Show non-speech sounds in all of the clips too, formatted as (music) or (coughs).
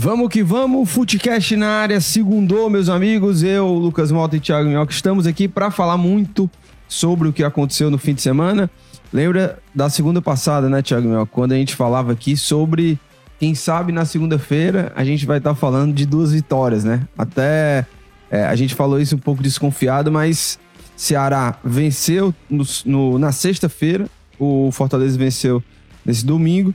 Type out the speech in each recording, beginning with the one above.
Vamos que vamos, Footcast na área, segundou, meus amigos. Eu, Lucas Mota e Thiago Minhoca estamos aqui para falar muito sobre o que aconteceu no fim de semana. Lembra da segunda passada, né, Thiago Minhoca? Quando a gente falava aqui sobre, quem sabe na segunda-feira a gente vai estar tá falando de duas vitórias, né? Até é, a gente falou isso um pouco desconfiado, mas Ceará venceu no, no, na sexta-feira, o Fortaleza venceu nesse domingo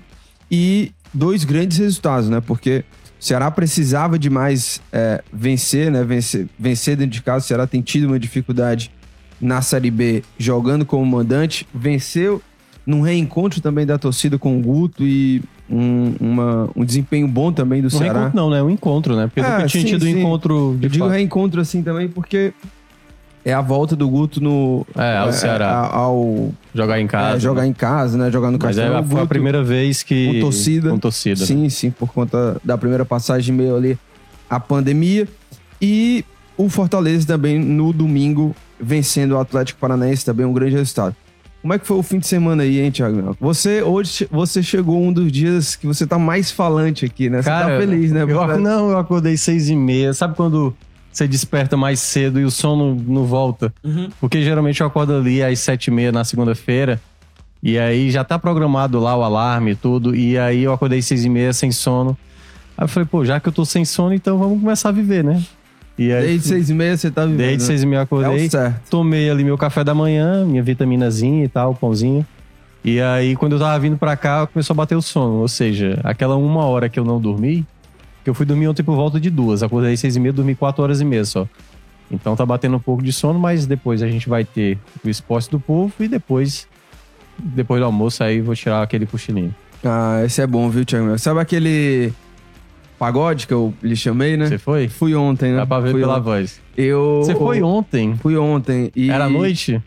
e dois grandes resultados, né? Porque o Ceará precisava demais é, vencer, né? Vencer, vencer dentro de casa. O Ceará tem tido uma dificuldade na Série B jogando como mandante. Venceu num reencontro também da torcida com o Guto e um, uma, um desempenho bom também do um Ceará. Reencontro não, né? Um encontro, né? Porque é, nunca tinha sim, tido sim. encontro de Eu digo reencontro assim também porque é a volta do Guto no... É, ao é, Ceará. Ao, jogar em casa. É, jogar né? em casa, né? Jogar no Mas Castelão. é, foi a primeira vez que... Com torcida. Com torcida. Sim, sim, por conta da primeira passagem meio ali a pandemia. E o Fortaleza também no domingo vencendo o Atlético Paranaense, também um grande resultado. Como é que foi o fim de semana aí, hein, Thiago? Você hoje você chegou um dos dias que você tá mais falante aqui, né? Você Cara, tá feliz, né? Eu, não, eu acordei seis e meia. Sabe quando você desperta mais cedo e o sono não volta? Uhum. Porque geralmente eu acordo ali às sete e meia na segunda-feira. E aí já tá programado lá o alarme e tudo. E aí eu acordei seis e meia sem sono. Aí eu falei, pô, já que eu tô sem sono, então vamos começar a viver, né? E aí, Desde seis e meia você tá vivendo. Desde né? seis e meia eu acordei. É. Tomei ali meu café da manhã, minha vitaminazinha e tal, pãozinho. E aí, quando eu tava vindo pra cá, começou a bater o sono. Ou seja, aquela uma hora que eu não dormi, que eu fui dormir ontem por volta de duas. Acordei seis e meia, dormi quatro horas e meia só. Então tá batendo um pouco de sono, mas depois a gente vai ter o esporte do povo e depois, depois do almoço aí, vou tirar aquele cochilinho. Ah, esse é bom, viu, Thiago? Sabe aquele pagode que eu lhe chamei, né? Você foi? Fui ontem, né? Dá pra ver Fui pela ontem. voz. Eu... Você foi ontem? Fui ontem. E... Era noite?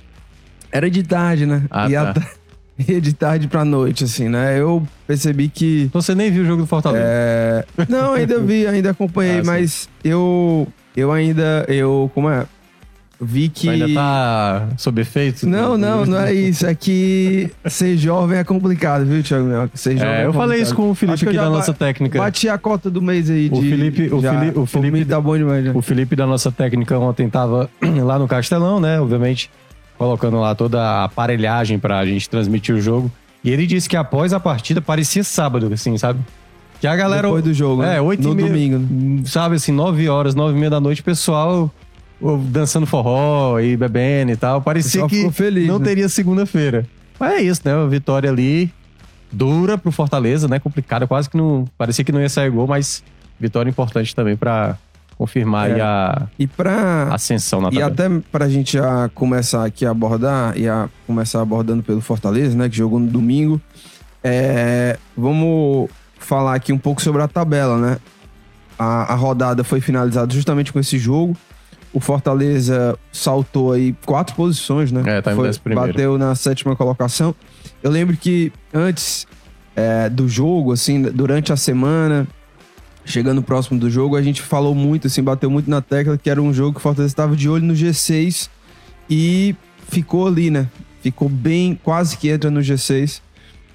Era de tarde, né? Ah, Ia tá. Ia (laughs) de tarde pra noite, assim, né? Eu percebi que... Você nem viu o jogo do Fortaleza? É... Não, ainda vi, ainda acompanhei, (laughs) Ah, mas eu... Eu ainda... Eu... Como é? Vi que... Ainda tá sob efeito? Não, não, não é isso. É que ser jovem é complicado, viu, Thiago? Ser jovem É, eu falei isso com o Felipe aqui da nossa técnica. Bati a cota do mês aí de... O Felipe- o já. Fili- o Felipe- tá bom demais, já. O Felipe da nossa técnica ontem tava (clears throat) lá no Castelão, né? Obviamente, colocando lá toda a aparelhagem pra gente transmitir o jogo. E ele disse que após a partida parecia sábado, assim, sabe? Que a galera. Depois do jogo, né? É, oito No e meia, domingo, né? Sabe, assim, nove horas, nove e meia da noite, o pessoal dançando forró e bebendo e tal. Parecia que feliz, não né? teria segunda-feira. Mas é isso, né? Uma vitória ali dura pro Fortaleza, né? Complicada, quase que não. Parecia que não ia sair gol, mas vitória importante também pra confirmar É. aí a E pra... ascensão na E tabela. até pra gente já começar aqui a abordar, e a começar abordando pelo Fortaleza, né, que jogou no domingo, é, vamos falar aqui um pouco sobre a tabela, né? A, a rodada foi finalizada justamente com esse jogo. O Fortaleza saltou aí quatro posições, né? É, tá em Foi-. Bateu na sétima colocação. Eu lembro que antes é, do jogo, assim, durante a semana, chegando próximo do jogo, a gente falou muito, assim, bateu muito na tecla que era um jogo que o Fortaleza estava de olho no G6 e ficou ali, né? Ficou bem, quase que entra no G6.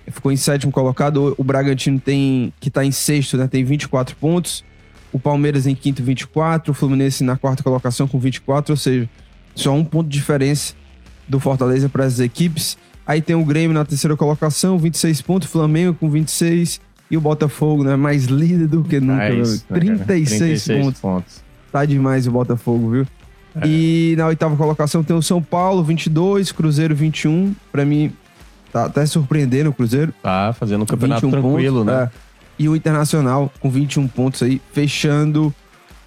Ficou em sétimo colocado. O Bragantino tem, que tá em sexto, né? Tem 24 pontos. O Palmeiras em quinto, 24. O Fluminense na quarta colocação com 24. Ou seja, só um ponto de diferença do Fortaleza para essas equipes. Aí tem o Grêmio na terceira colocação, 26 pontos. Flamengo com 26. E o Botafogo, né? Mais líder do que nunca. É isso, amigo. né, cara? 36, pontos. pontos. Tá demais o Botafogo, viu? É. E na oitava colocação tem o São Paulo, 22, Cruzeiro 21. Pra mim, tá até surpreendendo o Cruzeiro. Tá fazendo um campeonato 21 tranquilo, pontos, né? é. E o Internacional com 21 pontos aí, fechando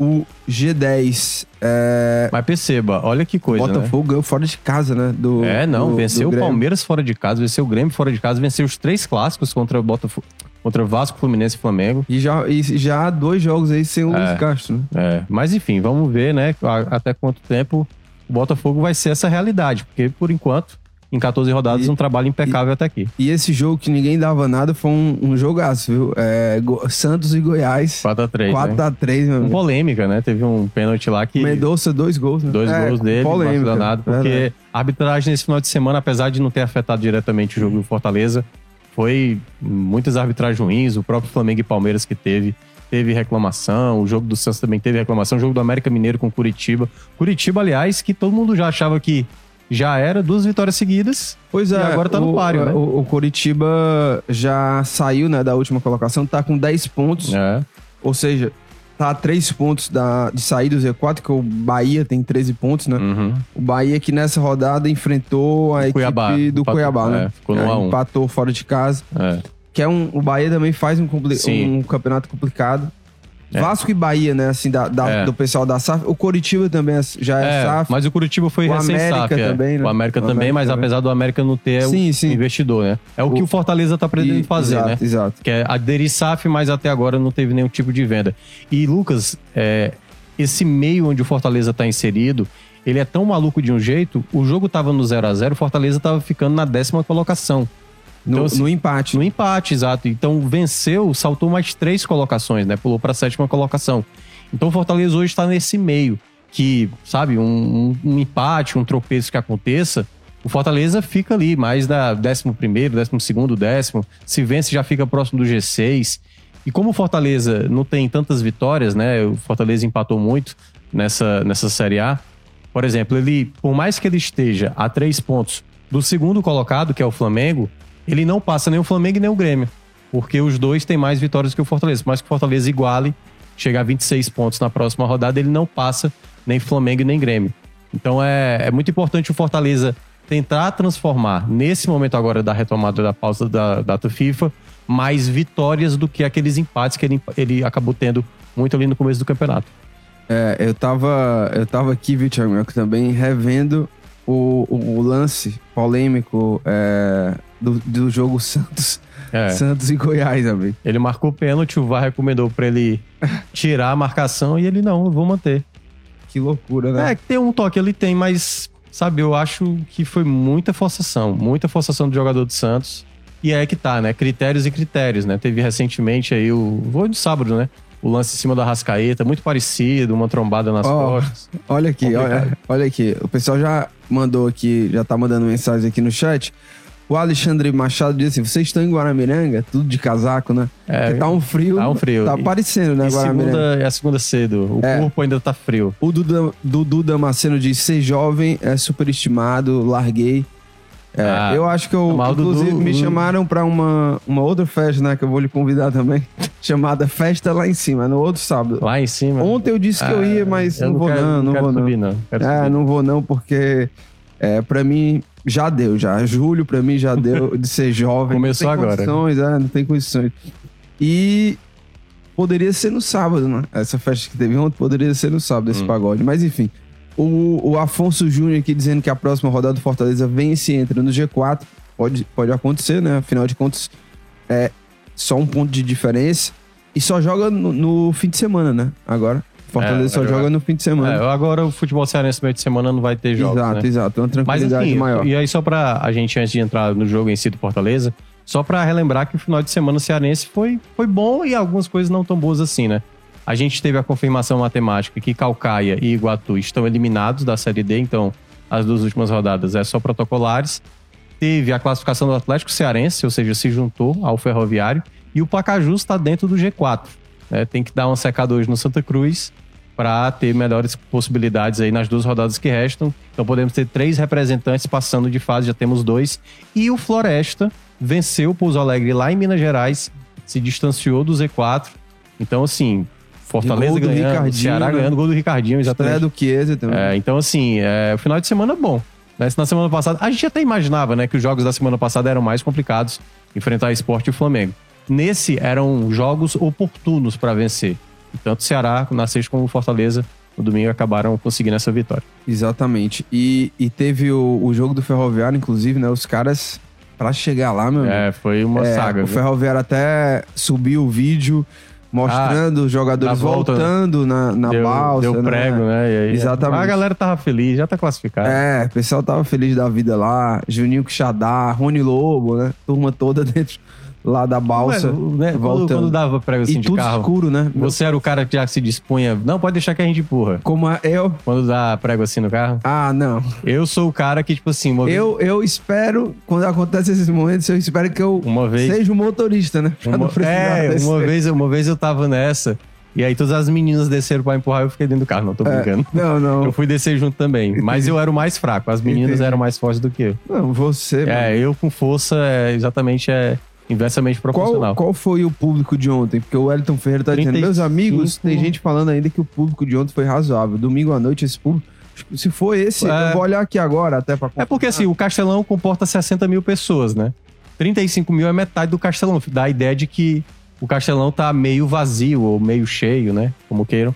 o G10. É, Mas perceba, olha que coisa, né? Botafogo ganhou fora de casa, né? Do, É, não, do- venceu do o. Palmeiras fora de casa, venceu o Grêmio fora de casa, venceu os três clássicos contra o Botafogo, contra Vasco, Fluminense e Flamengo. E já, e já há dois jogos aí sem o É. Luiz Castro, né? É, mas enfim, vamos ver, né, até quanto tempo o Botafogo vai ser essa realidade, porque por enquanto, em 14 rodadas, E- um trabalho impecável até aqui. E esse jogo que ninguém dava nada foi um, um jogaço, viu? É, Santos e Goiás. 4x3, né? 4x3, meu Com amigo. polêmica, né? Teve um pênalti lá que. Mendonça, dois gols, né? Dois É, gols dele, polêmica, danado, porque verdade. a arbitragem nesse final de semana, apesar de não ter afetado diretamente o jogo do Fortaleza, foi muitas arbitragens ruins, o próprio Flamengo e Palmeiras que teve, teve reclamação, o jogo do Santos também teve reclamação, o jogo do América Mineiro com Curitiba. Curitiba, aliás, que todo mundo já achava que já era duas vitórias seguidas. Pois é, agora tá no o, páreo, né? O, o Coritiba já saiu né, da última colocação, tá com 10 pontos, É, ou seja, tá a 3 pontos da, de sair do Z4, que o Bahia tem 13 pontos, né? uhum. O Bahia que nessa rodada enfrentou a equipe Cuiabá, do empatou, Cuiabá, né? é, ficou no É, 1 a 1. Empatou fora de casa. é. Que é um. O Bahia também faz um, um campeonato complicado. É. Vasco e Bahia, né? Assim, da, da- É. do pessoal da SAF. O Coritiba também já é, É, SAF. mas o Curitiba foi O recém-SAF. América é. também, né? O América O também, América mas também. apesar do América não ter Sim, o sim. investidor, né? É o, que O- o Fortaleza tá pretendendo E- fazer, exato, né? Exato. Que é aderir SAF, mas até agora não teve nenhum tipo de venda. E, Lucas, é, esse meio onde o Fortaleza tá inserido, ele é tão maluco de um jeito, o jogo tava no 0 a 0 o Fortaleza tava ficando na décima colocação. No, Então, assim, no empate. No empate, exato. Então venceu, saltou mais três colocações, né? Pulou para a sétima colocação. Então o Fortaleza hoje está nesse meio. Que, sabe, um, um- empate, um tropeço que aconteça, o Fortaleza fica ali, mais da décimo primeiro, décimo segundo, décimo. Se vence, já fica próximo do G6. E como o Fortaleza não tem tantas vitórias, né? O Fortaleza empatou muito nessa, nessa Série A. Por exemplo, ele, por mais que ele esteja a três pontos do segundo colocado, que é o Flamengo, ele não passa nem o Flamengo nem o Grêmio. Porque os dois têm mais vitórias que o Fortaleza. Mas que o Fortaleza iguale, chegar a 26 pontos na próxima rodada, ele não passa nem Flamengo nem Grêmio. Então é, é muito importante o Fortaleza tentar transformar, nesse momento agora da retomada da pausa da data FIFA, mais vitórias do que aqueles empates que ele, ele acabou tendo muito ali no começo do campeonato. É, eu tava, eu tava aqui, viu, Thiago também revendo o, o, o lance polêmico é, do, do jogo Santos, É. Santos e Goiás, amigo. Ele marcou pênalti, o VAR recomendou pra ele tirar a marcação e ele não, eu vou manter. Que loucura, né? É, que tem um toque ali, tem, mas, sabe, eu acho que foi muita forçação, muita forçação do jogador do Santos. E é que tá, né? Critérios e critérios, né? Teve recentemente aí o. Vou de sábado, né? O lance em cima da Rascaeta, muito parecido, uma trombada nas Ó, costas. Olha aqui, Complicado. olha, olha aqui. O pessoal já mandou aqui, já tá mandando mensagem aqui no chat. O Alexandre Machado disse assim: vocês estão em Guaramiranga? Tudo de casaco, né? É, Porque tá um frio. tá um frio. Tá aparecendo, né, E Guaramiranga? segunda, é a segunda cedo. O É. corpo ainda tá frio. O Dudu Damasceno diz: ser jovem é superestimado, larguei. É, Ah, eu acho que eu, o inclusive, Dudu- me chamaram pra uma, uma outra festa, né? Que eu vou lhe convidar também. (laughs) chamada Festa Lá em Cima, no outro sábado. Lá em cima. Ontem eu disse que eu ia, mas Ah, eu não, vou não, não vou não. subir, não. É, subir. não vou não, porque é, pra mim já deu, já. Julho pra mim já (laughs) deu de ser jovem. Começou não tem agora. Condições, é, não tem condições. E poderia ser no sábado, né? Essa festa que teve ontem poderia ser no sábado, esse Hum. pagode. Mas enfim, o, o Afonso Júnior aqui dizendo que a próxima rodada do Fortaleza vence e entra no G4. Pode, pode acontecer, né? Afinal de contas, é só um ponto de diferença. E só joga no, no fim de semana, né? Agora. Fortaleza É, só vai joga no fim de semana. É, agora o futebol cearense no meio de semana não vai ter jogos, exato, né? exato. Uma Mas tranquilidade enfim, maior. e aí só pra a gente, antes de entrar no jogo em si do Fortaleza, só pra relembrar que o final de semana cearense foi, foi bom e algumas coisas não tão boas assim, né? A gente teve a confirmação matemática que Calcaia e Iguatu estão eliminados da Série D, então as duas últimas rodadas é só protocolares. Teve a classificação do Atlético Cearense, ou seja, se juntou ao Ferroviário, e o Pacajus está dentro do G4. né? Tem que dar uma secada hoje no Santa Cruz para ter melhores possibilidades aí nas duas rodadas que restam. Então podemos ter três representantes passando de fase, já temos dois. E o Floresta venceu o Pouso Alegre lá em Minas Gerais, se distanciou do Z4. Então, assim, Fortaleza gol do ganhando, Ricardinho, Ceará né? ganhando, gol do Ricardinho, Estreia exatamente. do Chiesa também. É, então, assim, é, o final de semana é bom. Né? Se Na semana passada, a gente até imaginava né, que os jogos da semana passada eram mais complicados, enfrentar Esporte e Flamengo. Nesse eram jogos oportunos para vencer. tanto o Ceará na sexta como o Fortaleza no domingo acabaram conseguindo essa vitória. Exatamente. E, e teve o, o jogo do Ferroviário, inclusive, né? Os caras, pra chegar lá, meu É, foi uma É, saga. O viu? Ferroviário até subiu o vídeo mostrando os jogadores volta, voltando na, na deu, balsa. deu né? prego, né? E aí, Exatamente. A galera tava feliz, já tá classificado. É, o pessoal tava feliz da vida lá. Juninho Quixadá, Rony Lobo, né? Turma toda (laughs) dentro lá da balsa. Ué, né, quando, voltando. quando dava prego assim e de tudo carro, escuro, né? você era o cara que já se dispunha. Não, pode deixar que a gente empurra. Como é eu? Quando dá prego assim no carro. Ah, não. Eu sou o cara que, tipo assim, uma. Eu, eu espero, quando acontece esses momentos, eu espero que eu Uma vez. seja o motorista, né? (laughs) Pra Uma, é, descer. uma vez, uma vez eu tava nessa. E aí todas as meninas desceram pra empurrar eu fiquei dentro do carro. Não, tô brincando. Não, (laughs) não. Eu fui descer junto também. Mas eu era o mais fraco. As meninas Entendi. eram mais fortes do que eu. Não, você. mano. É, eu com força é exatamente é inversamente proporcional. Qual, qual foi o público de ontem? Porque o Wellington Ferreira tá dizendo, 35. meus amigos, tem gente falando ainda que o público de ontem foi razoável. Domingo à noite, esse público. Se for esse, É. eu vou olhar aqui agora até pra É porque assim, o Castelão comporta 60 mil pessoas, né? 35 mil é metade do Castelão. Dá a ideia de que o Castelão tá meio vazio ou meio cheio, né? Como queiram.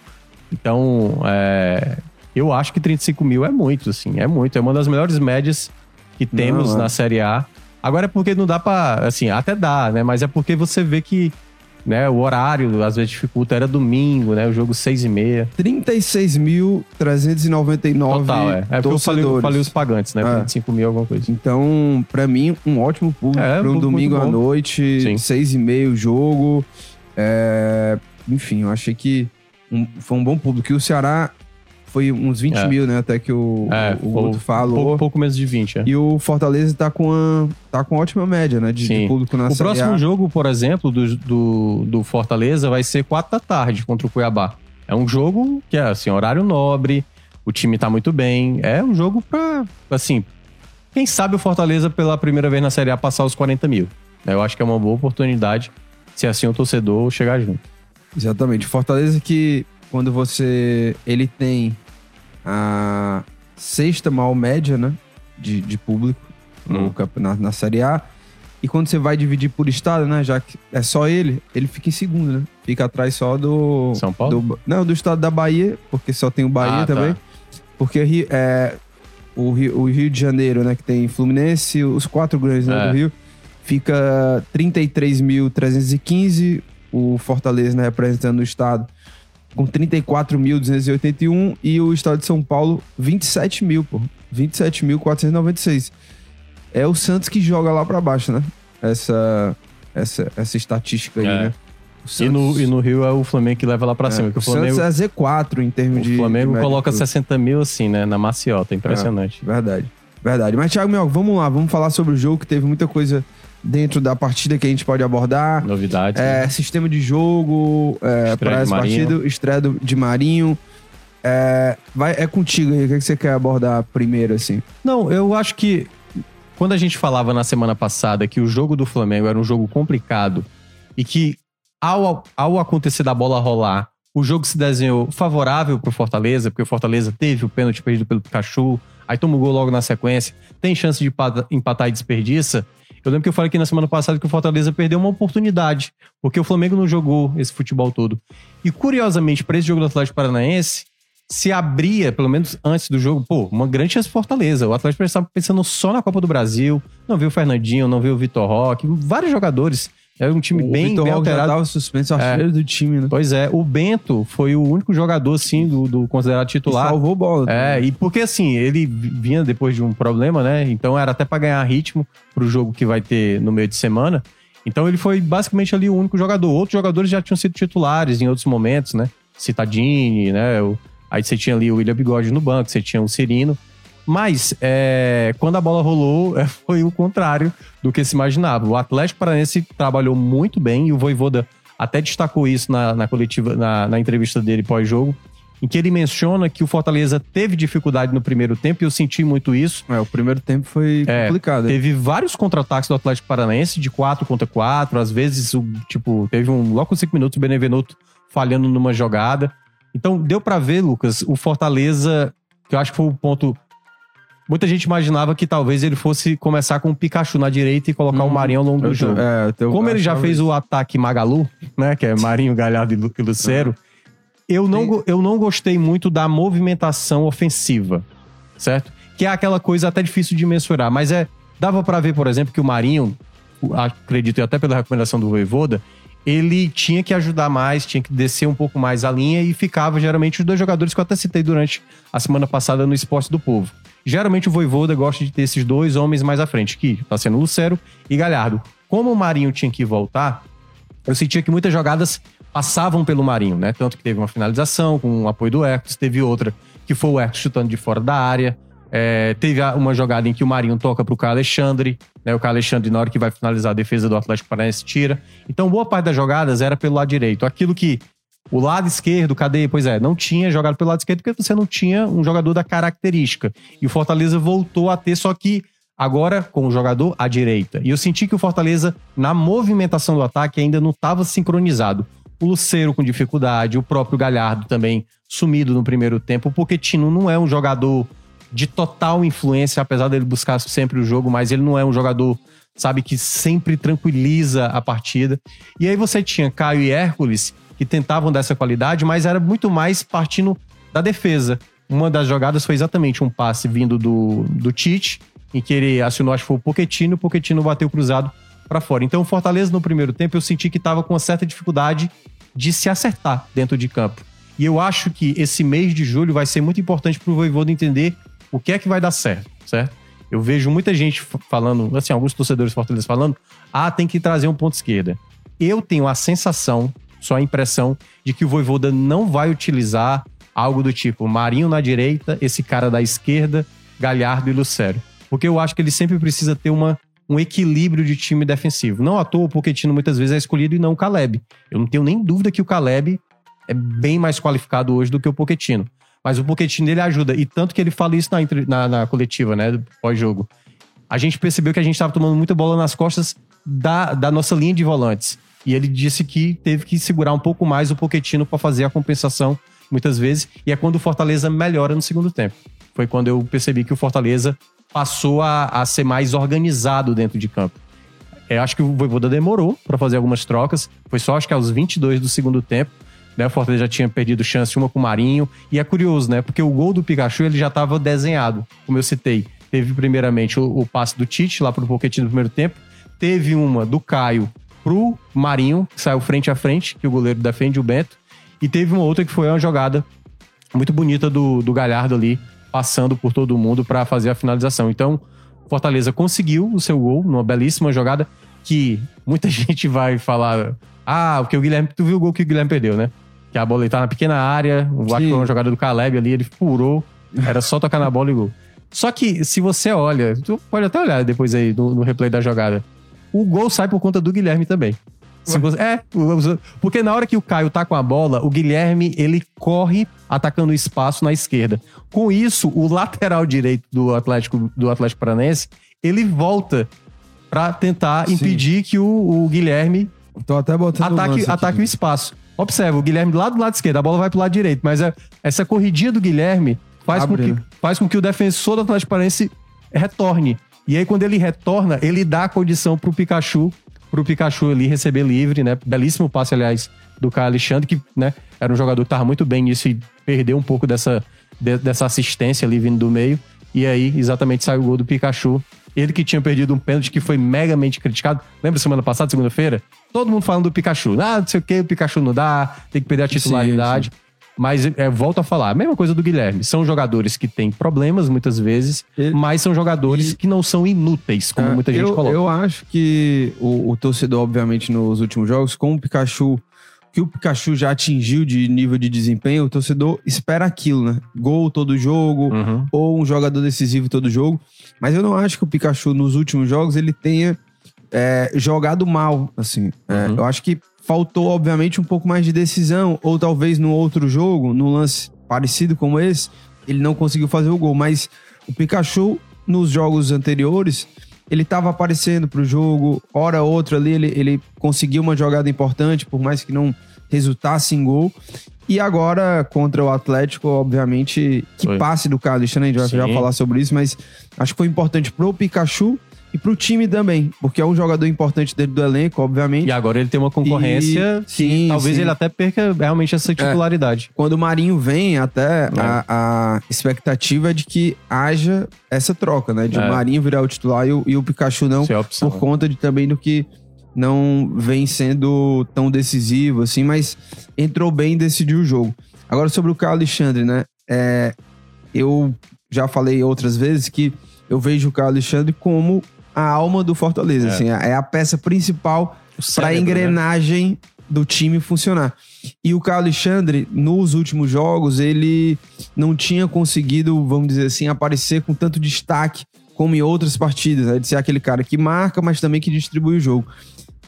Então, é, eu acho que 35 mil é muito, assim. É muito. É uma das melhores médias que temos Não, é. na Série A. Agora é porque não dá pra... Assim, até dá, né? Mas é porque você vê que né, o horário às vezes dificulta. Era domingo, né? O jogo 6 e meia. 36.399 Total, é. É porque eu falei, eu falei os pagantes, né? É. 25 mil, alguma coisa. Então, pra mim, um ótimo público. É, um domingo à noite, Sim. seis e meio jogo. É, Enfim, eu achei que um- foi um bom público. E o Ceará foi uns 20 É. mil, né? Até que o, É, o foi Guto falou. Pouco, pouco menos de 20, é. E o Fortaleza tá com, a, tá com ótima média, né? De, de público na O Série próximo A. jogo, por exemplo, do, do, do Fortaleza vai ser 4 da tarde contra o Cuiabá. É um jogo que é assim, horário nobre, o time tá muito bem. É um jogo pra, assim, quem sabe o Fortaleza pela primeira vez na Série A passar os 40 mil. Eu acho que é uma boa oportunidade, se assim o torcedor chegar junto. Exatamente. Fortaleza que quando você. Ele tem a sexta maior média, né? De, de público no Hum. campe- na, na Série A. E quando você vai dividir por estado, né? Já que é só ele, ele fica em segundo, né? Fica atrás só do. São Paulo? do- não, do estado da Bahia, porque só tem o Bahia Ah, tá. também. Porque Rio- é, o, Rio, o Rio de Janeiro, né? Que tem Fluminense, os quatro grandes né, É. do Rio, fica 33.315. O Fortaleza, né, representando o estado, com 34.281. E o estado de São Paulo, 27 mil, pô. 27.496. É o Santos que joga lá pra baixo, né? Essa, essa, essa estatística aí, É. né? O E no, e no Rio é o Flamengo que leva lá pra cima. é, o o Flamengo, Santos é Z4 em termos o de. Flamengo de coloca de público. 60 mil assim, né? Na maciota. Impressionante. Verdade. Verdade. Mas, Thiago Mel, vamos lá. Vamos falar sobre o jogo, que teve muita coisa dentro da partida que a gente pode abordar. Novidades. É, né? sistema de jogo é, Estreia para de essa Marinho. partida, estreia do- de Marinho. É, vai, é contigo aí. O que, você quer abordar primeiro, assim? Não, eu acho que quando a gente falava na semana passada que o jogo do Flamengo era um jogo complicado e que ao, ao acontecer da bola rolar, o jogo se desenhou favorável pro Fortaleza, porque o Fortaleza teve o pênalti perdido pelo Pikachu, aí toma o gol logo na sequência, tem chance de empata- empatar e desperdiça. Eu lembro que eu falei aqui na semana passada que o Fortaleza perdeu uma oportunidade, porque o Flamengo não jogou esse futebol todo. E curiosamente, para esse jogo do Atlético Paranaense, se abria, pelo menos antes do jogo, pô, uma grande chance Fortaleza. O Atlético estava pensando só na Copa do Brasil, não viu o Fernandinho, não viu o Vitor Roque, vários jogadores. Era um time o bem, Vitor bem alterado. tava suspenso, artilheiro do time, né? Pois é, o Bento foi o único jogador, assim, do, do considerado E titular. salvou bola. É, e porque assim, ele vinha depois de um problema, né? Então era até pra ganhar ritmo pro jogo que vai ter no meio de semana. Então ele foi basicamente ali o único jogador. Outros jogadores já tinham sido titulares em outros momentos, né? Citadini, né? Aí você tinha ali o William Bigode no banco, você tinha o Cirino. Mas é, quando a bola rolou, é, foi o contrário do que se imaginava. O Atlético Paranaense trabalhou muito bem e o Voivoda até destacou isso na, na coletiva, na, na entrevista dele pós-jogo, em que ele menciona que o Fortaleza teve dificuldade no primeiro tempo e eu senti muito isso. É, o primeiro tempo foi É, complicado. Teve vários contra-ataques do Atlético Paranaense de 4 contra 4, às vezes o tipo, teve um logo com 5 minutos o Benevenuto falhando numa jogada. Então deu pra ver, Lucas, o Fortaleza, que eu acho que foi o ponto Muita gente imaginava que talvez ele fosse começar com o Pikachu na direita e colocar o Marinho ao longo do jogo. é, Como ele já achava fez isso. o ataque Magalu, né? Que é Marinho, Galhardo e Lu- e Lucero. Eu não, eu não gostei muito da movimentação ofensiva, certo? Que é aquela coisa até difícil de mensurar, mas é dava pra ver, por exemplo, que o Marinho, acredito eu até pela recomendação do Voivoda, ele tinha que ajudar mais, tinha que descer um pouco mais a linha e ficava geralmente os dois jogadores que eu até citei durante a semana passada no Esporte do Povo. Geralmente o Voivoda gosta de ter esses dois homens mais à frente, que tá sendo Lucero e Galhardo. Como o Marinho tinha que voltar, eu sentia que muitas jogadas passavam pelo Marinho, né? Tanto que teve uma finalização com o apoio do Hercules, teve outra que foi o Hercules chutando de fora da área. É, teve uma jogada em que o Marinho toca pro Caio Alexandre, né? O Caio Alexandre, na hora que vai finalizar a defesa do Atlético Paranaense, tira. Então, boa parte das jogadas era pelo lado direito. Aquilo que o lado esquerdo, cadê? Pois é, não tinha jogado pelo lado esquerdo porque você não tinha um jogador da característica. E o Fortaleza voltou a ter, só que agora com o jogador à direita. E eu senti que o Fortaleza, na movimentação do ataque, ainda não estava sincronizado. O Luceiro com dificuldade, o próprio Galhardo também sumido no primeiro tempo. O Pochettino não é um jogador de total influência, apesar dele buscar sempre o jogo, mas ele não é um jogador, sabe, que sempre tranquiliza a partida. E aí você tinha Caio e Hércules, que tentavam dessa qualidade, mas era muito mais partindo da defesa. Uma das jogadas foi exatamente um passe vindo do, do Tite, em que ele acionou, acho que foi o Pochettino, o Pochettino bateu cruzado para fora. Então o Fortaleza no primeiro tempo eu senti que estava com uma certa dificuldade de se acertar dentro de campo. E eu acho que esse mês de julho vai ser muito importante para o Voivoda entender o que é que vai dar certo, certo? Eu vejo muita gente falando, assim, alguns torcedores fortaleza falando, ah, tem que trazer um ponto esquerda. Eu tenho a sensação, só a impressão, de que o Voivoda não vai utilizar algo do tipo Marinho na direita, esse cara da esquerda, Galhardo e Lucero. Porque eu acho que ele sempre precisa ter uma, um equilíbrio de time defensivo. Não à toa o Pochettino muitas vezes é escolhido e não o Caleb. Eu não tenho nem dúvida que o Caleb é bem mais qualificado hoje do que o Pochettino. Mas o Pochettino ele ajuda. E tanto que ele fala isso na, na, na coletiva, né? Pós-jogo. A gente percebeu que a gente estava tomando muita bola nas costas da, da nossa linha de volantes. E ele disse que teve que segurar um pouco mais o Pochettino para fazer a compensação muitas vezes. E é quando o Fortaleza melhora no segundo tempo. Foi quando eu percebi que o Fortaleza passou a, a ser mais organizado dentro de campo. Eu acho que o Voivoda demorou para fazer algumas trocas. Foi só, acho que aos 22 do segundo tempo. Né? O Fortaleza já tinha perdido chance uma com o Marinho. E é curioso, né? Porque o gol do Pikachu ele já estava desenhado, como eu citei. Teve primeiramente o, o passe do Tite lá pro Pochettino no primeiro tempo. Teve uma do Caio pro Marinho, que saiu frente a frente, que o goleiro defende o Bento. E teve uma outra que foi uma jogada muito bonita do, do Galhardo ali, passando por todo mundo para fazer a finalização. Então, Fortaleza conseguiu o seu gol numa belíssima jogada que muita (laughs) gente vai falar: ah, porque o Guilherme, tu viu o gol que o Guilherme perdeu, né? Que a bola ele tá na pequena área, o foi uma jogada do Caleb ali, ele furou, era só tocar na bola e gol. Só que se você olha, tu pode até olhar depois aí no, no replay da jogada, o gol sai por conta do Guilherme também. Você- é, porque na hora que o Caio tá com a bola, o Guilherme ele corre atacando o espaço na esquerda. Com isso, o lateral direito do Atlético do Atlético Paranaense ele volta pra tentar Sim. impedir que o, o Guilherme Tô até botando ataque, ataque o espaço. Observa, o Guilherme lá do lado esquerdo, a bola vai pro lado direito, mas é- essa corridinha do Guilherme faz, com Abre, que, né? faz com que o defensor do Atlético Paranaense retorne. E aí, quando ele retorna, ele dá a condição pro Pikachu, pro Pikachu ali receber livre, né? Belíssimo passe, aliás, do Caio Alexandre, que né, era um jogador que tava muito bem nisso e perdeu um pouco dessa, de- dessa assistência ali vindo do meio. E aí, exatamente, sai o gol do Pikachu. Ele que tinha perdido um pênalti que foi megamente criticado. Lembra semana passada, segunda-feira? Todo mundo falando do Pikachu. Ah, não sei o que, o Pikachu não dá, tem que perder a titularidade. Mas é, volto a falar, a mesma coisa do Guilherme. São jogadores que têm problemas muitas vezes, Ele- mas são jogadores e- que não são inúteis, como É, muita gente eu, coloca. Eu acho que o, o torcedor, obviamente, nos últimos jogos, com o Pikachu, que o Pikachu já atingiu de nível de desempenho, o torcedor espera aquilo, né? Gol todo jogo, Uhum. ou um jogador decisivo todo jogo. Mas eu não acho que o Pikachu, nos últimos jogos, ele tenha é, jogado mal, assim. É, Uhum. eu acho que faltou, obviamente, um pouco mais de decisão, ou talvez no outro jogo, no lance parecido como esse, ele não conseguiu fazer o gol. Mas o Pikachu, nos jogos anteriores, ele estava aparecendo pro jogo, hora ou outra ali, ele, ele conseguiu uma jogada importante, por mais que não resultasse em gol. E agora, contra o Atlético, obviamente, que Foi. passe do Carlos, né? A gente vai falar sobre isso, mas acho que foi importante pro Pikachu e pro time também, porque é um jogador importante dentro do elenco, obviamente. E agora ele tem uma concorrência E- que sim, talvez sim. É. ele até perca realmente essa titularidade. Quando o Marinho vem, até É. a, a expectativa é de que haja essa troca, né? De É. o Marinho virar o titular e o, e o Pikachu não, é opção. por conta de também do que não vem sendo tão decisivo, assim, mas entrou bem e decidiu o jogo. Agora, sobre o Caio Alexandre, né? É, eu já falei outras vezes que eu vejo o Caio Alexandre como a alma do Fortaleza, É. assim, é a peça principal para a né? engrenagem do time funcionar. E o Caio Alexandre, nos últimos jogos, ele não tinha conseguido, vamos dizer assim, aparecer com tanto destaque como em outras partidas, né? De ser aquele cara que marca, mas também que distribui o jogo.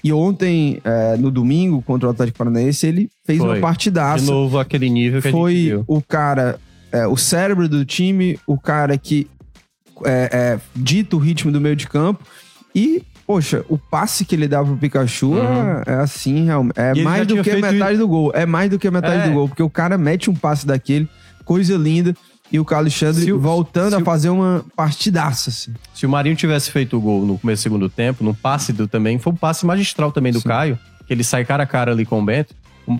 E ontem, é, no domingo, contra o Atlético Paranaense, ele fez Foi. uma De partidaça. novo, aquele nível que a gente Foi viu. o cara, é, o cérebro do time, o cara que é, é, dita o ritmo do meio de campo. E, poxa, o passe que ele dá pro Pikachu é, é assim, realmente. É Uhum. Mais do que metade do gol. É mais do que metade É. do gol. Porque o cara mete um passe daquele, coisa linda. E o Carlos Alexandre Se voltando se a fazer uma partidaça, assim. Se o Marinho tivesse feito o gol no começo do segundo tempo, no passe do também, foi um passe magistral também do Sim. Caio, que ele sai cara a cara ali com o Bento.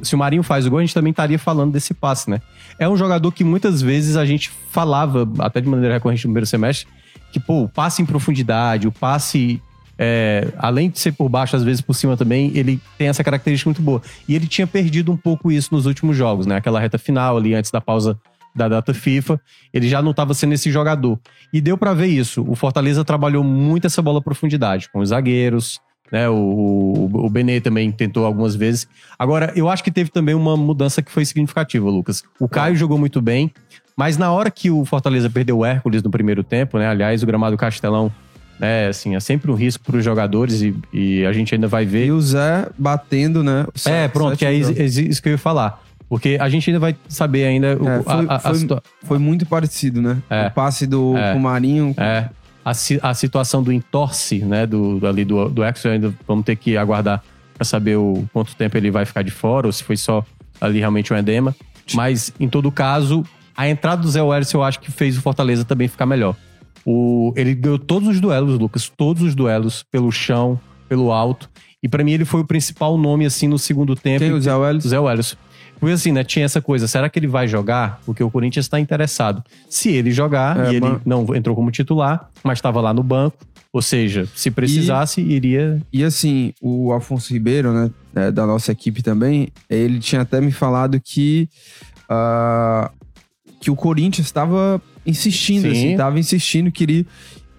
Se o Marinho faz o gol, a gente também estaria falando desse passe, né? É um jogador que muitas vezes a gente falava, até de maneira recorrente no primeiro semestre, que, pô, o passe em profundidade, o passe, é, além de ser por baixo, às vezes por cima também, ele tem essa característica muito boa. E ele tinha perdido um pouco isso nos últimos jogos, né? Aquela reta final ali, antes da pausa da data FIFA, ele já não estava sendo esse jogador. E deu pra ver isso. O Fortaleza trabalhou muito essa bola profundidade, com os zagueiros, né? O, o, o Benê também tentou algumas vezes. Agora, eu acho que teve também uma mudança que foi significativa, Lucas. O Caio jogou muito bem, mas na hora que o Fortaleza perdeu o Hércules no primeiro tempo, né? Aliás, o gramado Castelão, né? Assim, é sempre um risco para os jogadores e, e a gente ainda vai ver. E o Zé batendo, né? o É, pronto, que é isso, é isso que eu ia falar. Porque a gente ainda vai saber ainda o- É, foi- a, a- a foi- situa- Foi muito parecido, né? É. O passe do É. com o Marinho. É, a, a situação do entorse, né, do, ali do, do Exo, ainda vamos ter que aguardar para saber o quanto tempo ele vai ficar de fora, ou se foi só ali realmente um edema. Mas, em todo caso, a entrada do Zé Welles eu acho que fez o Fortaleza também ficar melhor. O, ele ganhou todos os duelos, Lucas, todos os duelos, pelo chão, pelo alto. E para mim ele foi o principal nome, assim, no segundo tempo. Quem o Zé Welles? Zé Welles. Porque assim, né, tinha essa coisa, será que ele vai jogar? Porque o Corinthians está interessado. Se ele jogar, É, e ele mas- não entrou como titular, mas estava lá no banco, ou seja, se precisasse, iria... E assim, o Afonso Ribeiro, né, é, da nossa equipe também, ele tinha até me falado que, ah, que o Corinthians estava insistindo, Sim. assim, estava insistindo, queria.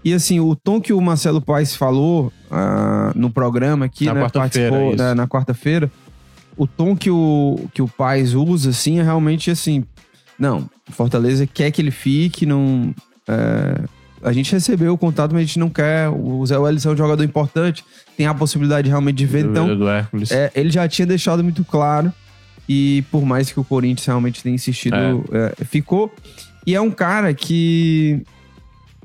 E assim, o tom que o Marcelo Paes falou ah, no programa aqui, Na né, quarta-feira, né, na quarta-feira, o tom que o, que o Paes usa, assim, é realmente assim, não, o Fortaleza quer que ele fique, não... é, a gente recebeu o contato, mas a gente não quer. O Zé Welles é um jogador importante, tem a possibilidade realmente de ver. Então, é, ele já tinha deixado muito claro. E por mais que o Corinthians realmente tenha insistido, é, ficou. E é um cara que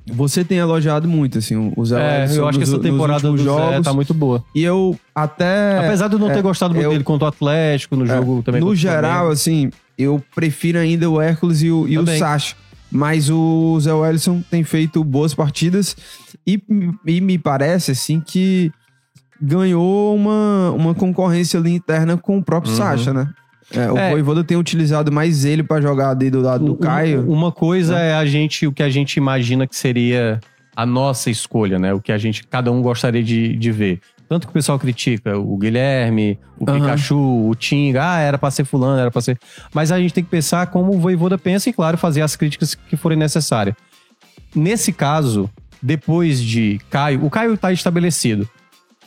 você tem elogiado muito, assim, o Zé É, Welles eu acho que nos- essa nos temporada do últimos Zé jogos. tá muito boa. E eu até. Apesar de eu não ter é, gostado muito eu- dele contra o Atlético, no jogo também no geral, assim, eu prefiro ainda o Hércules e o, e o. Sacha. Mas o Zé Wellison tem feito boas partidas e, e me parece, assim, que ganhou uma, uma concorrência ali interna com o próprio Uhum. Sacha, né? É, o É. Voivoda tem utilizado mais ele pra jogar ali do lado do Um- Caio. Uma coisa é a gente, o que a gente imagina que seria a nossa escolha, né? O que a gente, cada um gostaria de, de ver. Tanto que o pessoal critica o Guilherme, o Aham. Pikachu, o Tinga, ah, era pra ser fulano, era pra ser. Mas a gente tem que pensar como o Voivoda pensa e, claro, fazer as críticas que forem necessárias. Nesse caso, depois de Caio, o Caio tá estabelecido.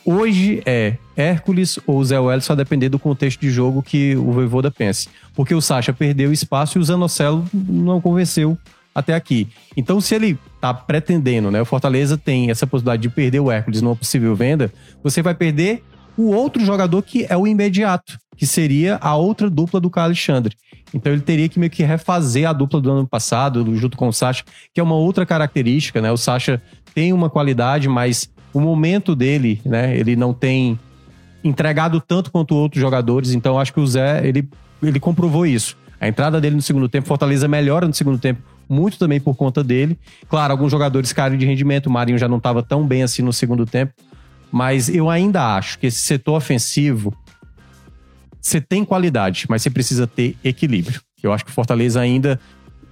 Hoje é Hércules ou Zé Welles, só depender do contexto de jogo que o Voivoda pense. Porque o Sacha perdeu espaço e o Zanocelo não convenceu até aqui. Então, se ele tá pretendendo, né? O Fortaleza tem essa possibilidade de perder o Hércules numa possível venda, você vai perder o outro jogador que é o imediato, que seria a outra dupla do Caio Alexandre. Então ele teria que meio que refazer a dupla do ano passado, junto com o Sacha, que é uma outra característica, né? O Sacha tem uma qualidade, mas o momento dele, né? Ele não tem entregado tanto quanto outros jogadores. Então acho que o Zé, ele, ele comprovou isso. A entrada dele no segundo tempo, Fortaleza melhora no segundo tempo muito também por conta dele. Claro, alguns jogadores caíram de rendimento, o Marinho já não estava tão bem assim no segundo tempo, mas eu ainda acho que esse setor ofensivo você tem qualidade, mas você precisa ter equilíbrio. Eu acho que o Fortaleza ainda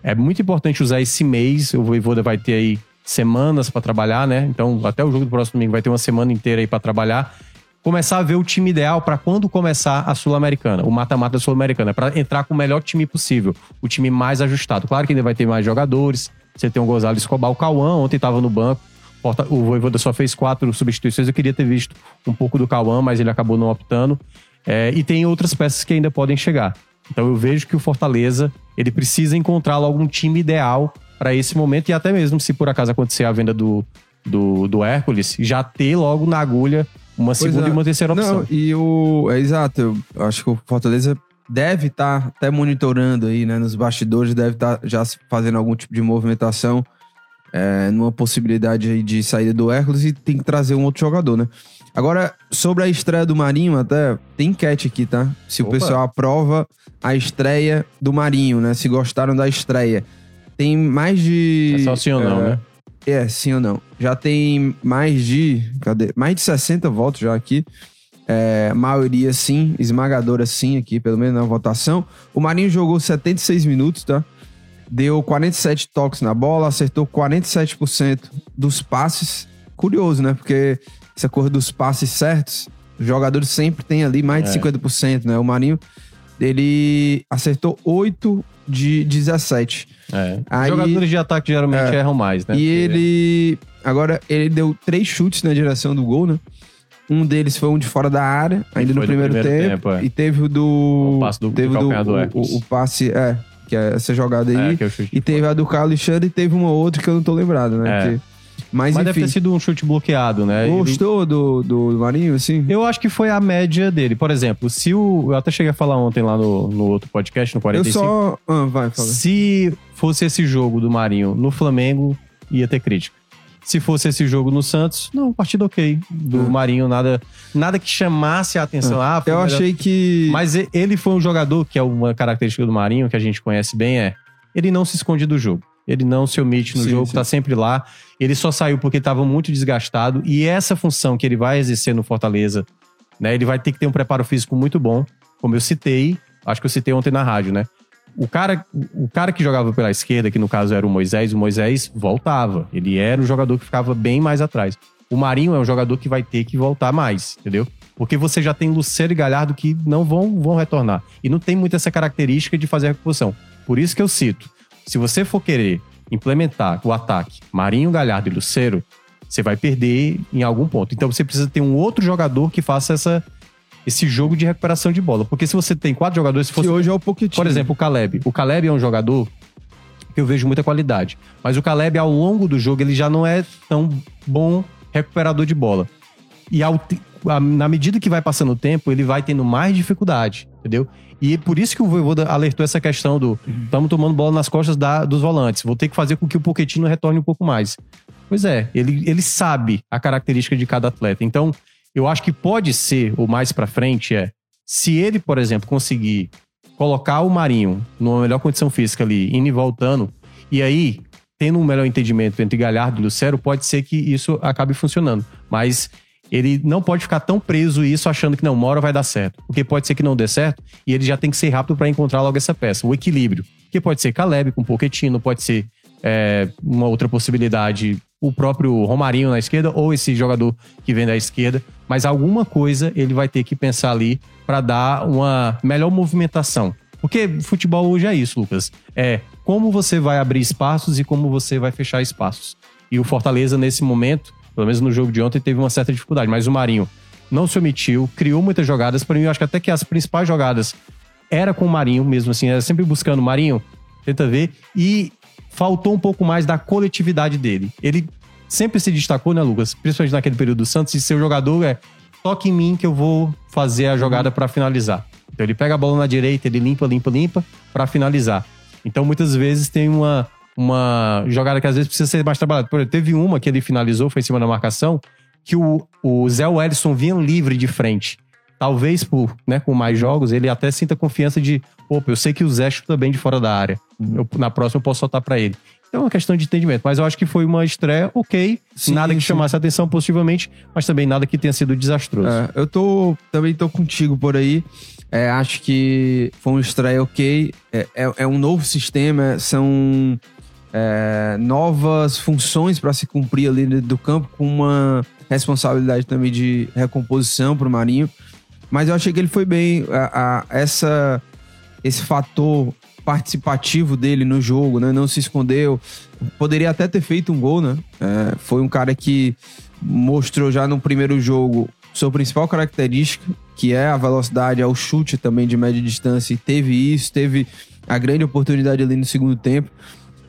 é muito importante usar esse mês. O Voivoda vai ter aí semanas para trabalhar, né? Então, até o jogo do próximo domingo vai ter uma semana inteira aí para trabalhar. Começar a ver o time ideal para quando começar a Sul-Americana, o mata-mata Sul-Americana, para entrar com o melhor time possível, o time mais ajustado. Claro que ainda vai ter mais jogadores. Você tem o Gonzalo Escobar, o Cauã, ontem estava no banco. O Voivoda só fez quatro substituições. Eu queria ter visto um pouco do Cauã, mas ele acabou não optando. É, e tem outras peças que ainda podem chegar. Então eu vejo que o Fortaleza ele precisa encontrar logo um time ideal para esse momento e até mesmo se por acaso acontecer a venda do, do, do Hércules, já ter logo na agulha uma pois segunda é. e uma terceira opção. Não, e o. É exato, eu acho que o Fortaleza deve estar tá até monitorando aí, né? Nos bastidores, deve estar tá já fazendo algum tipo de movimentação é, numa possibilidade de saída do Hércules e tem que trazer um outro jogador, né? Agora, sobre a estreia do Marinho, até tem enquete aqui, tá? Se Opa. o pessoal aprova a estreia do Marinho, né? Se gostaram da estreia. Tem mais de. É só sim ou não, é, né? É, sim ou não. Já tem mais de. Cadê? Mais de 60 votos já aqui. É, maioria sim, esmagadora sim aqui, pelo menos na votação. O Marinho jogou 76 minutos, tá? Deu 47 toques na bola, acertou 47% dos passes. Curioso, né? Porque essa cor dos passes certos, os jogadores sempre têm ali mais de é. 50%, né? O Marinho, ele acertou 8 de 17. É. Aí, jogadores de ataque geralmente é, erram mais, né? E ele. Agora, ele deu três chutes na direção do gol, né? Um deles foi um de fora da área, ainda no primeiro, primeiro, tempo. tempo é. E teve o do. O passe do, teve do, do o, o, passe, é, que é essa jogada aí. É, é e teve a do Carlos Alexandre e teve uma outra que eu não tô lembrado, né? É. Mas, Mas deve ter sido um chute bloqueado, né? Gostou Ele... do, do Marinho, assim? Eu acho que foi a média dele. Por exemplo, se o. Eu até cheguei a falar ontem lá no, no outro podcast, no 45. Eu só. Ah, vai, fala. Se fosse esse jogo do Marinho no Flamengo, ia ter crítica. Se fosse esse jogo no Santos, não, partida ok. Do hum. Marinho, nada nada que chamasse a atenção. Ah, eu achei que. Mas ele foi um jogador, que é uma característica do Marinho, que a gente conhece bem, é. Ele não se esconde do jogo. Ele não se omite no sim, jogo, sim. tá sempre lá. Ele só saiu porque estava muito desgastado. E essa função que ele vai exercer no Fortaleza, né? Ele vai ter que ter um preparo físico muito bom. Como eu citei, acho que eu citei ontem na rádio, né? O cara, o cara que jogava pela esquerda, que no caso era o Moisés, o Moisés voltava. Ele era um jogador que ficava bem mais atrás. O Marinho é um jogador que vai ter que voltar mais, entendeu? Porque você já tem Luceiro e Galhardo que não vão, vão retornar. E não tem muito essa característica de fazer a reposição. Por isso que eu cito. Se você for querer implementar o ataque Marinho, Galhardo e Lucero, você vai perder em algum ponto. Então você precisa ter um outro jogador que faça essa, esse jogo de recuperação de bola. Porque se você tem quatro jogadores, se fosse. Que hoje é o Pochettino. Por exemplo, o Caleb. O Caleb é um jogador que eu vejo muita qualidade. Mas o Caleb, ao longo do jogo, ele já não é tão bom recuperador de bola. E ao, na medida que vai passando o tempo, ele vai tendo mais dificuldade, entendeu? E é por isso que o Voivoda alertou essa questão do estamos tomando bola nas costas da, dos volantes. Vou ter que fazer com que o Pochettino retorne um pouco mais. Pois é, ele, ele sabe a característica de cada atleta. Então, eu acho que pode ser, o mais para frente é, se ele, por exemplo, conseguir colocar o Marinho numa melhor condição física ali, indo e voltando, e aí, tendo um melhor entendimento entre Galhardo e Lucero, pode ser que isso acabe funcionando. Mas ele não pode ficar tão preso isso achando que não, uma hora vai dar certo. Porque pode ser que não dê certo e ele já tem que ser rápido para encontrar logo essa peça, o equilíbrio. Que pode ser Caleb com Pochettino, pode ser é, uma outra possibilidade, o próprio Romarinho na esquerda ou esse jogador que vem da esquerda. Mas alguma coisa ele vai ter que pensar ali para dar uma melhor movimentação. Porque futebol hoje é isso, Lucas. É como você vai abrir espaços e como você vai fechar espaços. E o Fortaleza, nesse momento, pelo menos no jogo de ontem, teve uma certa dificuldade. Mas o Marinho não se omitiu, criou muitas jogadas. Para mim, eu acho que até que as principais jogadas era com o Marinho mesmo, assim, era sempre buscando o Marinho, tenta ver. E faltou um pouco mais da coletividade dele. Ele sempre se destacou, né, Lucas? Principalmente naquele período do Santos, e seu jogador é toque em mim que eu vou fazer a jogada para finalizar. Então ele pega a bola na direita, ele limpa, limpa, limpa para finalizar. Então muitas vezes tem uma uma jogada que às vezes precisa ser mais trabalhada. Por exemplo, teve uma que ele finalizou, foi em cima da marcação, que o, o Zé Wellison vinha livre de frente. talvez por, né, com mais jogos, ele até sinta confiança de, opa, eu sei que o Zé chuta bem de fora da área. Eu- na próxima eu posso soltar pra ele. Então é uma questão de entendimento. Mas eu acho que foi uma estreia ok. Sim, nada que sim. chamasse a atenção positivamente, mas também nada que tenha sido desastroso. É, eu tô também tô contigo por aí. É, acho que foi um estreia ok. É, é- é um novo sistema, são é, novas funções para se cumprir ali do campo, com uma responsabilidade também de recomposição para o Marinho. Mas eu achei que ele foi bem. A- a- essa, esse fator participativo dele no jogo, né? Não se escondeu. Poderia até ter feito um gol, né? É, foi um cara que mostrou já no primeiro jogo sua principal característica, que é a velocidade, é o chute também de média distância. E teve isso, teve a grande oportunidade ali no segundo tempo.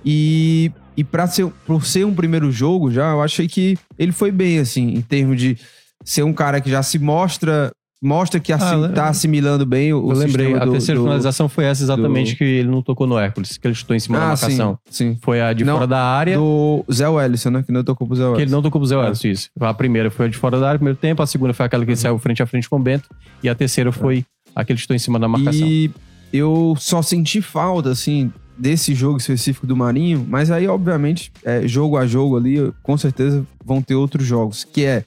E, e para ser, por ser um primeiro jogo já, eu achei que ele foi bem, assim, em termos de ser um cara que já se mostra. Mostra que assim, Ah, tá assimilando bem o, eu lembrei, sistema a do- terceira do- finalização foi essa exatamente do- que ele não tocou no Hércules, que ele chutou em cima da Ah, sim, marcação. sim. Foi a de Não, fora da área. Do Zé Wellison, né? Que não tocou pro Zé Que Wellison. ele não tocou pro Zé Wellison, isso. A primeira foi a de fora da área, primeiro tempo. A segunda foi aquela que ele saiu frente a frente com o Bento. E a terceira foi a que ele chutou em cima da marcação. E eu só senti falta, assim, desse jogo específico do Marinho, mas aí, obviamente, é, jogo a jogo ali, com certeza vão ter outros jogos, que é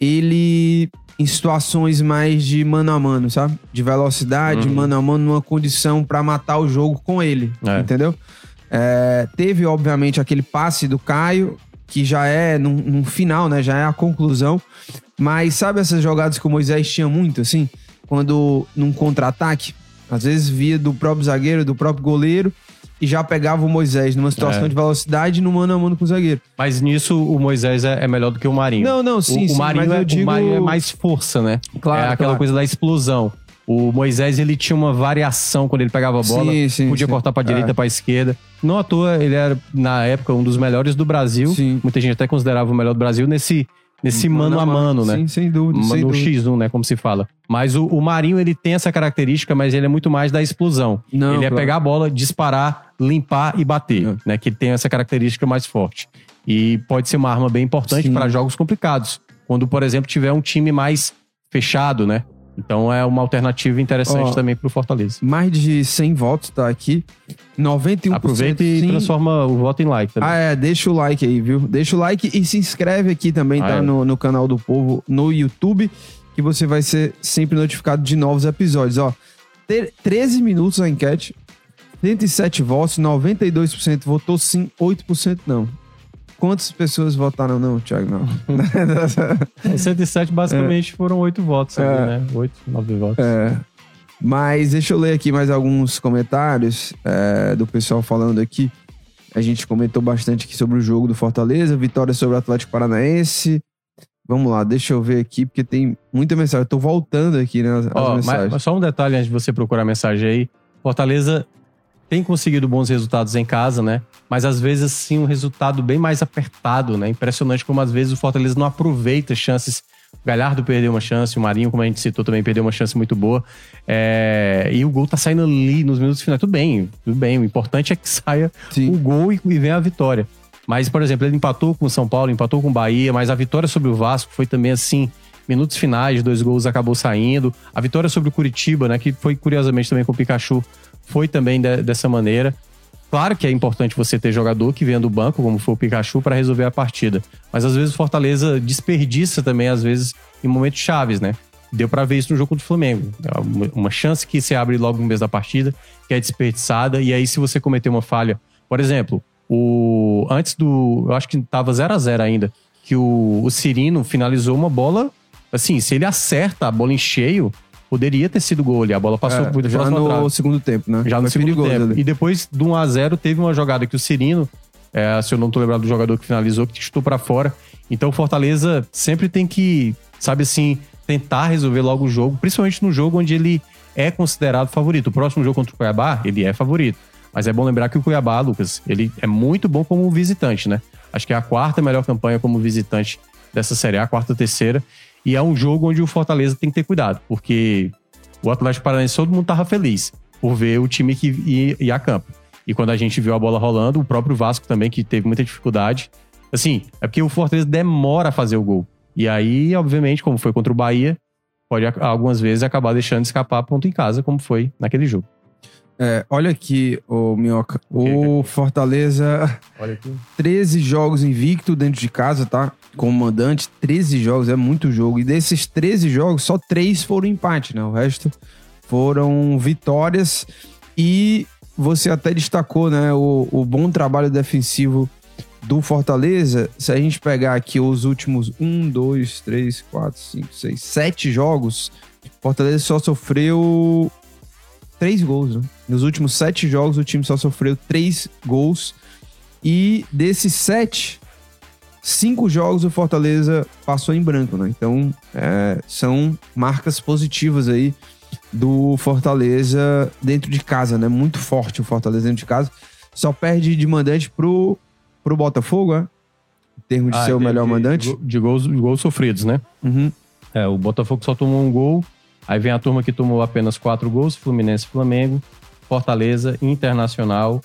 ele em situações mais de mano a mano, sabe? De velocidade, Uhum. mano a mano, numa condição pra matar o jogo com ele, É. entendeu? É, teve, obviamente, aquele passe do Caio, que já é num, num final, né? Já é a conclusão. Mas sabe essas jogadas que o Moisés tinha muito, assim? Quando num contra-ataque, às vezes via do próprio zagueiro, do próprio goleiro, e já pegava o Moisés numa situação É. de velocidade no mano a mano com o zagueiro. Mas nisso o Moisés é, é melhor do que o Marinho. Não, não, sim, o, sim, o Marinho, é, digo- o Marinho é mais força, né? Claro, é aquela claro. coisa da explosão. O Moisés, ele tinha uma variação quando ele pegava a bola. Sim, sim, podia cortar pra direita, É. pra esquerda. Não à toa, ele era, na época, um dos melhores do Brasil. Sim. Muita gente até considerava o melhor do Brasil nesse, nesse mano, a mano, né? Sim, sem dúvida. sem no dúvida. X1, né? Como se fala. Mas o, o Marinho, ele tem essa característica, mas ele é muito mais da explosão. Não, ele é claro. pegar a bola, disparar, limpar e bater, É. né? Que ele tem essa característica mais forte. E pode ser uma arma bem importante para jogos complicados. Quando, por exemplo, tiver um time mais fechado, né? Então é uma alternativa interessante Ó, também pro Fortaleza. Mais de 100 votos tá aqui. 91% Aproveita e sim. transforma o voto em like também. Ah, é, deixa o like aí, viu? Deixa o like e se inscreve aqui também, Ah, tá? é. No, no canal do Povo, no YouTube, que você vai ser sempre notificado de novos episódios, ó. Ter- 13 minutos a enquete, 107 votos, 92% votou sim, 8% não. Quantas pessoas votaram não, Thiago? Não. (laughs) O 107 basicamente foram oito votos ali, É. né? Oito, nove votos. É. Mas deixa eu ler aqui mais alguns comentários é, do pessoal falando aqui. A gente comentou bastante aqui sobre o jogo do Fortaleza, vitória sobre o Atlético Paranaense. Vamos lá, deixa eu ver aqui, porque tem muita mensagem. Eu tô voltando aqui, né, as, as Ó, mas, mensagens. mas só um detalhe antes de você procurar a mensagem aí. Fortaleza tem conseguido bons resultados em casa, né? Mas às vezes, sim, um resultado bem mais apertado, né? Impressionante como às vezes o Fortaleza não aproveita chances. O Galhardo perdeu uma chance, o Marinho, como a gente citou, também perdeu uma chance muito boa. É, E o gol tá saindo ali nos minutos finais. Tudo bem, tudo bem. O importante é que (laughs) saia Sim. o gol e, e venha a vitória. Mas, por exemplo, ele empatou com o São Paulo, empatou com o Bahia, mas a vitória sobre o Vasco foi também assim, minutos finais, dois gols acabou saindo. A vitória sobre o Curitiba, né, que foi curiosamente também com o Pikachu, foi também de- dessa maneira. Claro que é importante você ter jogador que venha do banco, como foi o Pikachu, para resolver a partida. Mas às vezes o Fortaleza desperdiça também, às vezes, em momentos chaves, né? Deu pra ver isso no jogo contra o Flamengo. É uma- chance que se abre logo no mês da partida, que é desperdiçada, e aí se você cometer uma falha, por exemplo, o antes do, eu acho que tava 0 a 0 ainda, que o, o Cirino finalizou uma bola, assim, se ele acerta a bola em cheio, poderia ter sido gol ali, a bola passou É, por já no trave. segundo tempo, né? Já no Foi segundo perigoso tempo. ali. E depois do 1x0 teve uma jogada que o Cirino, é, se eu não tô lembrado do jogador que finalizou, que chutou pra fora. Então o Fortaleza sempre tem que, sabe assim, tentar resolver logo o jogo, principalmente no jogo onde ele é considerado favorito. O próximo jogo contra o Cuiabá, ele é favorito. Mas é bom lembrar que o Cuiabá, Lucas, ele é muito bom como visitante, né? Acho que é a quarta melhor campanha como visitante dessa Série A, a quarta, terceira. E é um jogo onde o Fortaleza tem que ter cuidado, porque o Atlético Paranaense, todo mundo tava feliz por ver o time que ia, ia a campo. E quando a gente viu a bola rolando, o próprio Vasco também, que teve muita dificuldade. Assim, é porque o Fortaleza demora a fazer o gol. E aí, obviamente, como foi contra o Bahia, pode algumas vezes acabar deixando escapar ponto em casa, como foi naquele jogo. É, olha aqui, ô Minhoca. O Fortaleza, Olha aqui. 13 jogos invicto dentro de casa, tá? Como mandante, 13 jogos, é muito jogo. E desses 13 jogos, só 3 foram empate, né? O resto foram vitórias. E você até destacou, né? O, o bom trabalho defensivo do Fortaleza. Se a gente pegar aqui os últimos 1, 2, 3, 4, 5, 6, 7 jogos, Fortaleza só sofreu três gols, né? Nos últimos sete jogos, o time só sofreu três gols. E desses sete, cinco jogos o Fortaleza passou em branco, né? Então, é, são marcas positivas aí do Fortaleza dentro de casa, né? Muito forte o Fortaleza dentro de casa. Só perde de mandante pro, pro Botafogo, é? Em termos de Ah, ser o de- melhor de- mandante. De gols, de gols sofridos, né? Uhum. É, o Botafogo só tomou um gol. Aí vem a turma que tomou apenas quatro gols: Fluminense, Flamengo, Fortaleza, Internacional.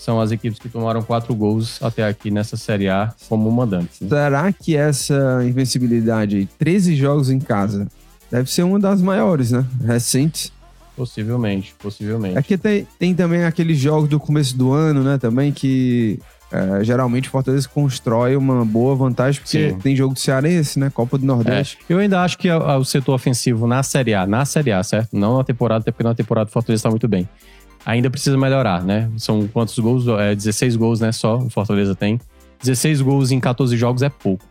São as equipes que tomaram quatro gols até aqui nessa Série A como mandantes. né? Será que essa invencibilidade aí, 13 jogos em casa, deve ser uma das maiores, né? Recentes. Possivelmente, possivelmente. Aqui tem, tem também aqueles jogos do começo do ano, né? Também que é, geralmente o Fortaleza constrói uma boa vantagem, porque Sim. tem jogo do Cearense, né? Copa do Nordeste. É, eu ainda acho que a- a- o setor ofensivo na Série A, na Série A, certo? Não na temporada, até porque na temporada o Fortaleza está muito bem. Ainda precisa melhorar, né? São quantos gols? É, 16 gols, né? Só o Fortaleza tem. 16 gols em 14 jogos é pouco.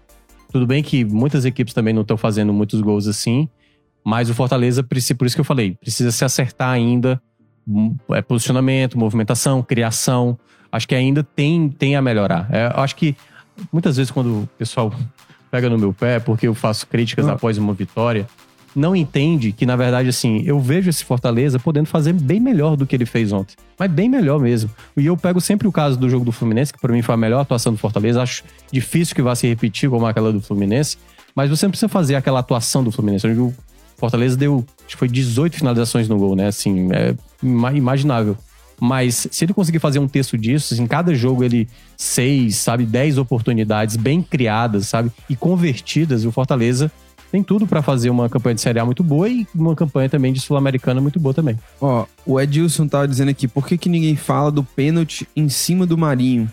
Tudo bem que muitas equipes também não estão fazendo muitos gols assim, mas o Fortaleza, por isso que eu falei, precisa se acertar ainda. hum, É, posicionamento, movimentação, criação. Acho que ainda tem, tem a melhorar. É, eu acho que muitas vezes quando o pessoal pega no meu pé, porque eu faço críticas Ah. após uma vitória, não entende que, na verdade, assim, eu vejo esse Fortaleza podendo fazer bem melhor do que ele fez ontem. Mas bem melhor mesmo. E eu pego sempre o caso do jogo do Fluminense, que pra mim foi a melhor atuação do Fortaleza. Acho difícil que vá se repetir como aquela do Fluminense. Mas você não precisa fazer aquela atuação do Fluminense. Onde o Fortaleza deu, acho que foi 18 finalizações no gol, né? Assim, é ima- imaginável. Mas se ele conseguir fazer um texto disso, assim, cada jogo ele seis, sabe, 10 oportunidades bem criadas, sabe, e convertidas, o Fortaleza tem tudo pra fazer uma campanha de Série A muito boa e uma campanha também de Sul-Americana muito boa também. Ó, o Edilson tava dizendo aqui, por que, que ninguém fala do pênalti em cima do Marinho?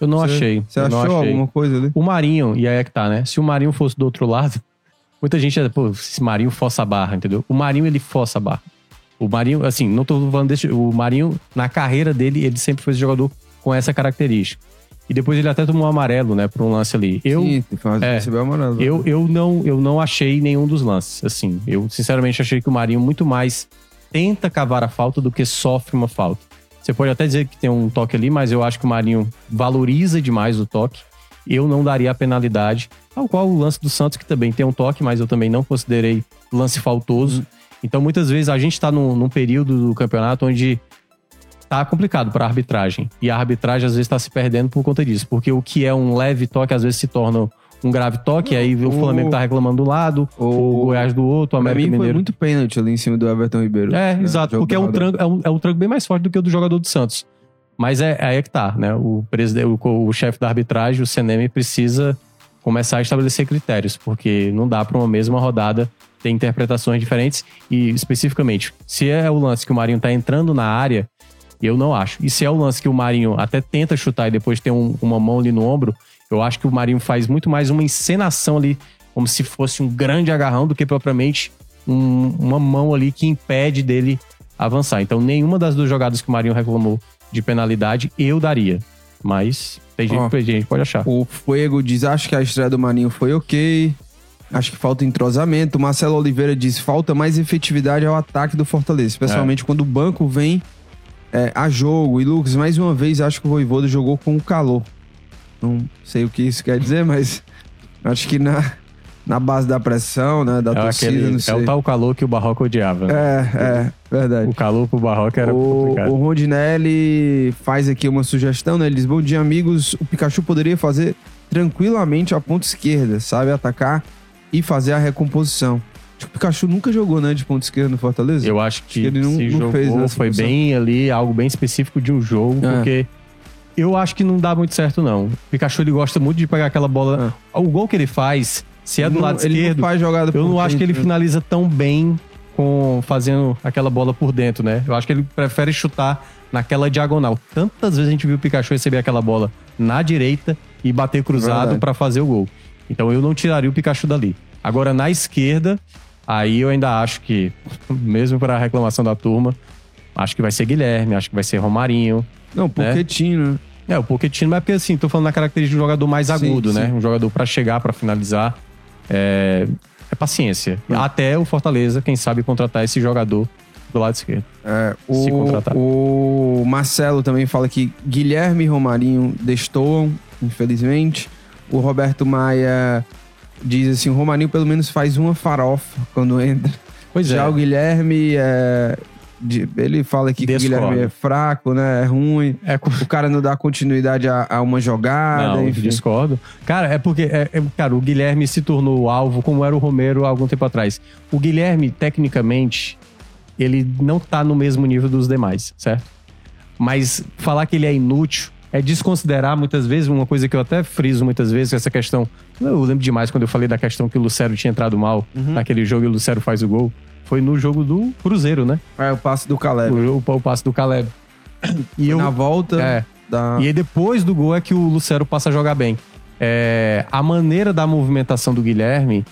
Eu não Você- achei. Você achou achei. alguma coisa ali? O Marinho, e aí é que tá, né? Se o Marinho fosse do outro lado, muita gente, ia, pô, esse Marinho força a barra, entendeu? O Marinho, ele força a barra. O Marinho, assim, não tô falando desse. O Marinho, na carreira dele, ele sempre foi esse jogador com essa característica. E depois ele até tomou um amarelo, né, por um lance ali. Eu, Sim, é, recebeu amarelo. eu, eu, não, eu não achei nenhum dos lances. Assim, eu sinceramente achei que o Marinho muito mais tenta cavar a falta do que sofre uma falta. Você pode até dizer que tem um toque ali, mas eu acho que o Marinho valoriza demais o toque. Eu não daria a penalidade, tal qual o lance do Santos, que também tem um toque, mas eu também não considerei lance faltoso. Então, muitas vezes, a gente tá num, num período do campeonato onde tá complicado para a arbitragem. E a arbitragem, às vezes, tá se perdendo por conta disso. Porque o que é um leve toque, às vezes, se torna um grave toque. aí o o- Flamengo tá reclamando do lado, o, o- Goiás do outro, o América mim foi Mineiro. muito pênalti ali em cima do Everton Ribeiro. É, né? exato. Porque é um, tranco, é, um, é um tranco bem mais forte do que o do jogador do Santos. Mas é, aí é que tá, né? O, presidente, o, o chefe da arbitragem, o CNM, precisa começar a estabelecer critérios, porque não dá para uma mesma rodada ter interpretações diferentes. E, especificamente, se é o lance que o Marinho tá entrando na área, eu não acho. E se é o lance que o Marinho até tenta chutar e depois tem um- uma mão ali no ombro, eu acho que o Marinho faz muito mais uma encenação ali, como se fosse um grande agarrão, do que propriamente um- uma mão ali que impede dele avançar. Então, nenhuma das duas jogadas que o Marinho reclamou de penalidade, eu daria. Mas tem gente, Ó. tem gente que pode achar. O Fuego diz: acho que a estreia do Marinho foi ok. Acho que falta entrosamento. Marcelo Oliveira diz: falta mais efetividade ao ataque do Fortaleza, especialmente quando o banco vem é, a jogo. E Lucas, mais uma vez, acho que o Voivoda jogou com calor. Não sei o que isso quer dizer, mas acho que na, na base da pressão, né, da É, torcida, aquele, não é sei. o tal calor que o Barroco odiava. né? É, é, verdade. O calor pro Barroco era O, complicado. o Rondinelli faz aqui uma sugestão, né? Ele diz: Bom dia, amigos. O Pikachu poderia fazer tranquilamente a ponta esquerda, sabe? Atacar e fazer a recomposição. Acho que o Pikachu nunca jogou, né? De ponta esquerda no Fortaleza. Eu acho que, ele não- se não jogou fez foi função. bem ali, algo bem específico de um jogo, É. porque eu acho que não dá muito certo, não. O Pikachu ele gosta muito de pegar aquela bola. É. O gol que ele faz Se é do Não- lado ele esquerdo, não faz jogada eu não acho que ele né? finaliza tão bem com fazendo aquela bola por dentro, né? Eu acho que ele prefere chutar naquela diagonal. Tantas vezes a gente viu o Pikachu receber aquela bola na direita e bater cruzado pra fazer o gol. Então eu não tiraria o Pikachu dali. Agora na esquerda, aí eu ainda acho que, mesmo para a reclamação da turma, acho que vai ser Guilherme, acho que vai ser Romarinho. Não, Pochettino, né? É, o Pochettino, mas é porque assim, tô falando na característica de um jogador mais Sim, agudo, né? sim. Um jogador pra chegar, pra finalizar. É, é paciência. Hum. Até o Fortaleza, quem sabe, contratar esse jogador do lado esquerdo. É, Se contratar. o, o Marcelo também fala que Guilherme e Romarinho destoam, infelizmente. O Roberto Maia diz assim: o Romarinho pelo menos faz uma farofa quando entra. Pois Já o Guilherme é. ele fala que o. Guilherme é fraco, né? É ruim. É, O cara não dá continuidade a, a uma jogada, não, discordo. Cara, é porque, é- é- cara, o Guilherme se tornou alvo como era o Romero há algum tempo atrás. O Guilherme, tecnicamente, ele não tá no mesmo nível dos demais, certo? Mas falar que ele é inútil é desconsiderar muitas vezes uma coisa que eu até friso muitas vezes, essa questão. Eu lembro demais quando eu falei da questão que o Lucero tinha entrado mal Uhum. naquele jogo e o Lucero faz o gol. Foi no jogo do Cruzeiro, né? É o passe do Caleb. O, o, o passe do Caleb. (coughs) E eu, Na volta é, da. e aí depois do gol é que o Lucero passa a jogar bem. É, a maneira da movimentação do Guilherme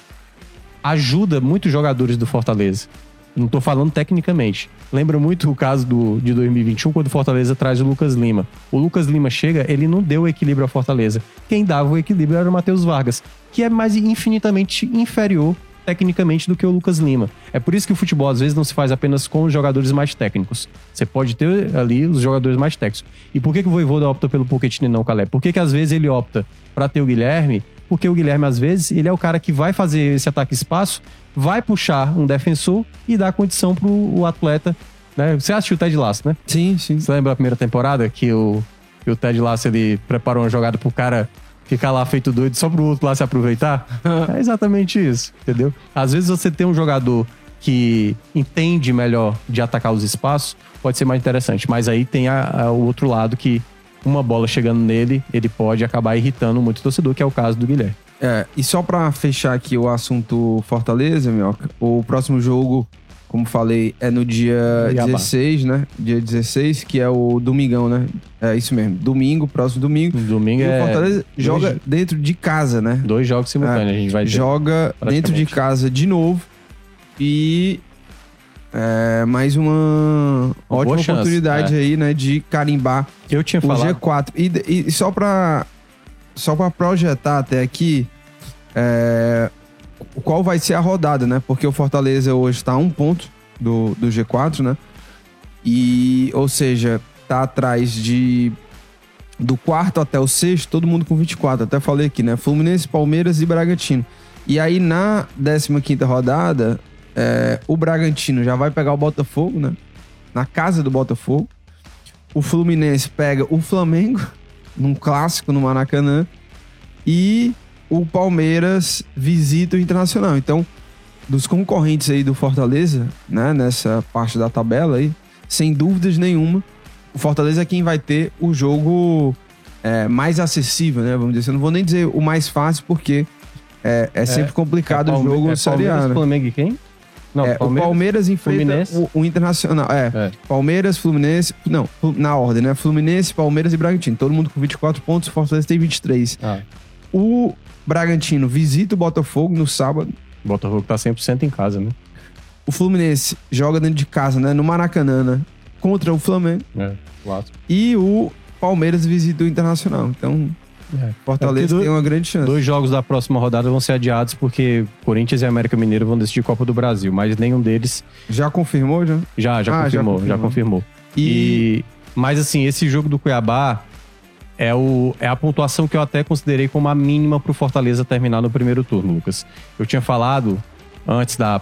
ajuda muitos jogadores do Fortaleza. Não tô falando tecnicamente. Lembra muito o caso do, de 2021, quando o Fortaleza traz o Lucas Lima. O Lucas Lima chega, ele não deu equilíbrio ao Fortaleza. Quem dava o equilíbrio era o Matheus Vargas, que é mais infinitamente inferior tecnicamente do que o Lucas Lima. É por isso que o futebol às vezes não se faz apenas com os jogadores mais técnicos. Você pode ter ali os jogadores mais técnicos. E por que, que o Voivoda opta pelo Pochettino e não o Caleb? Por que, que às vezes ele opta para ter o Guilherme? Porque o Guilherme às vezes ele é o cara que vai fazer esse ataque espaço, vai puxar um defensor e dar condição pro o atleta. Né? Você assistiu o Ted Lasso, né? Sim, sim. Você lembra a primeira temporada que o, que o Ted Lasso ele preparou uma jogada pro cara ficar lá feito doido só pro outro lá se aproveitar? (laughs) é exatamente isso, entendeu? Às vezes você tem um jogador que entende melhor de atacar os espaços, pode ser mais interessante. Mas aí tem a- a- o outro lado que uma bola chegando nele, ele pode acabar irritando muito o torcedor, que é o caso do Guilherme. É, e só pra fechar aqui o assunto Fortaleza, Minhoca, o próximo jogo, como falei, é no dia Cuiabá. 16, né? Dia 16, que é o domingão, né? É isso mesmo. Domingo, próximo domingo. Domingo E o é Fortaleza joga dois- dentro de casa, né? dois jogos simultâneos. a gente vai ter. joga dentro de casa de novo. E é mais uma ótima boa chance, oportunidade é. aí, né? De carimbar Eu tinha o falado. G4. E, e só pra só para projetar até aqui, é, qual vai ser a rodada, né? Porque o Fortaleza hoje está a um ponto do, do G4, né? E, ou seja, tá atrás de do quarto até o sexto, todo mundo com 24. Até falei aqui, né? Fluminense, Palmeiras e Bragantino. E aí, na 15 rodada, é, o Bragantino já vai pegar o Botafogo, né? Na casa do Botafogo. O Fluminense pega o Flamengo, (laughs) num clássico no Maracanã. E o Palmeiras visita o Internacional. Então, dos concorrentes aí do Fortaleza, né? Nessa parte da tabela aí, sem dúvidas nenhuma, o Fortaleza é quem vai ter o jogo é, mais acessível, né? Vamos dizer. Eu não vou nem dizer o mais fácil, porque é, é sempre complicado o Palme- jogo é no Série A, né? Flamengo e quem? Não, É, o Palmeiras enfrenta Fluminense. o, o Internacional. É, É. Palmeiras, Fluminense. Não, na ordem, né? Fluminense, Palmeiras e Bragantino. Todo mundo com 24 pontos, o Fortaleza tem 23. Ah, O Bragantino visita o Botafogo no sábado. o Botafogo tá 100% em casa, né? O Fluminense joga dentro de casa, né? No Maracanã, né? Contra o Flamengo. É, quatro. E o Palmeiras visita o Internacional. Então, É. Fortaleza É tem uma grande chance. Dois jogos da próxima rodada vão ser adiados porque Corinthians e América Mineiro vão decidir Copa do Brasil, mas nenhum deles Já confirmou, já? já, já Ah, já confirmou, já confirmou. confirmou. E, E, mas assim, esse jogo do Cuiabá é, o, é a pontuação que eu até considerei como a mínima pro Fortaleza terminar no primeiro turno, Lucas. Eu tinha falado antes da,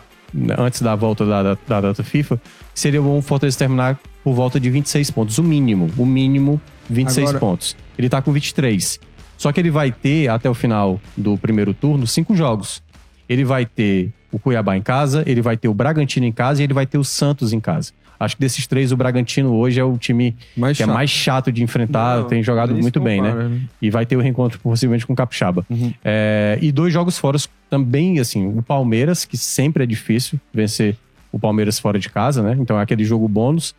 antes da volta da, da, da data FIFA que seria bom o Fortaleza terminar por volta de 26 pontos, o mínimo, o mínimo 26 Agora- pontos. Ele tá com 23. Só que ele vai ter até o final do primeiro turno cinco jogos. Ele vai ter o Cuiabá em casa, ele vai ter o Bragantino em casa e ele vai ter o Santos em casa. Acho que desses três, o Bragantino hoje é o time Mais que é chato. mais chato de enfrentar, Não, tem jogado se muito bem, né? compara, E vai ter o reencontro possivelmente com o Capixaba. Uhum. É, e dois jogos fora também, assim, o Palmeiras, que sempre é difícil vencer o Palmeiras fora de casa, né? Então é aquele jogo bônus.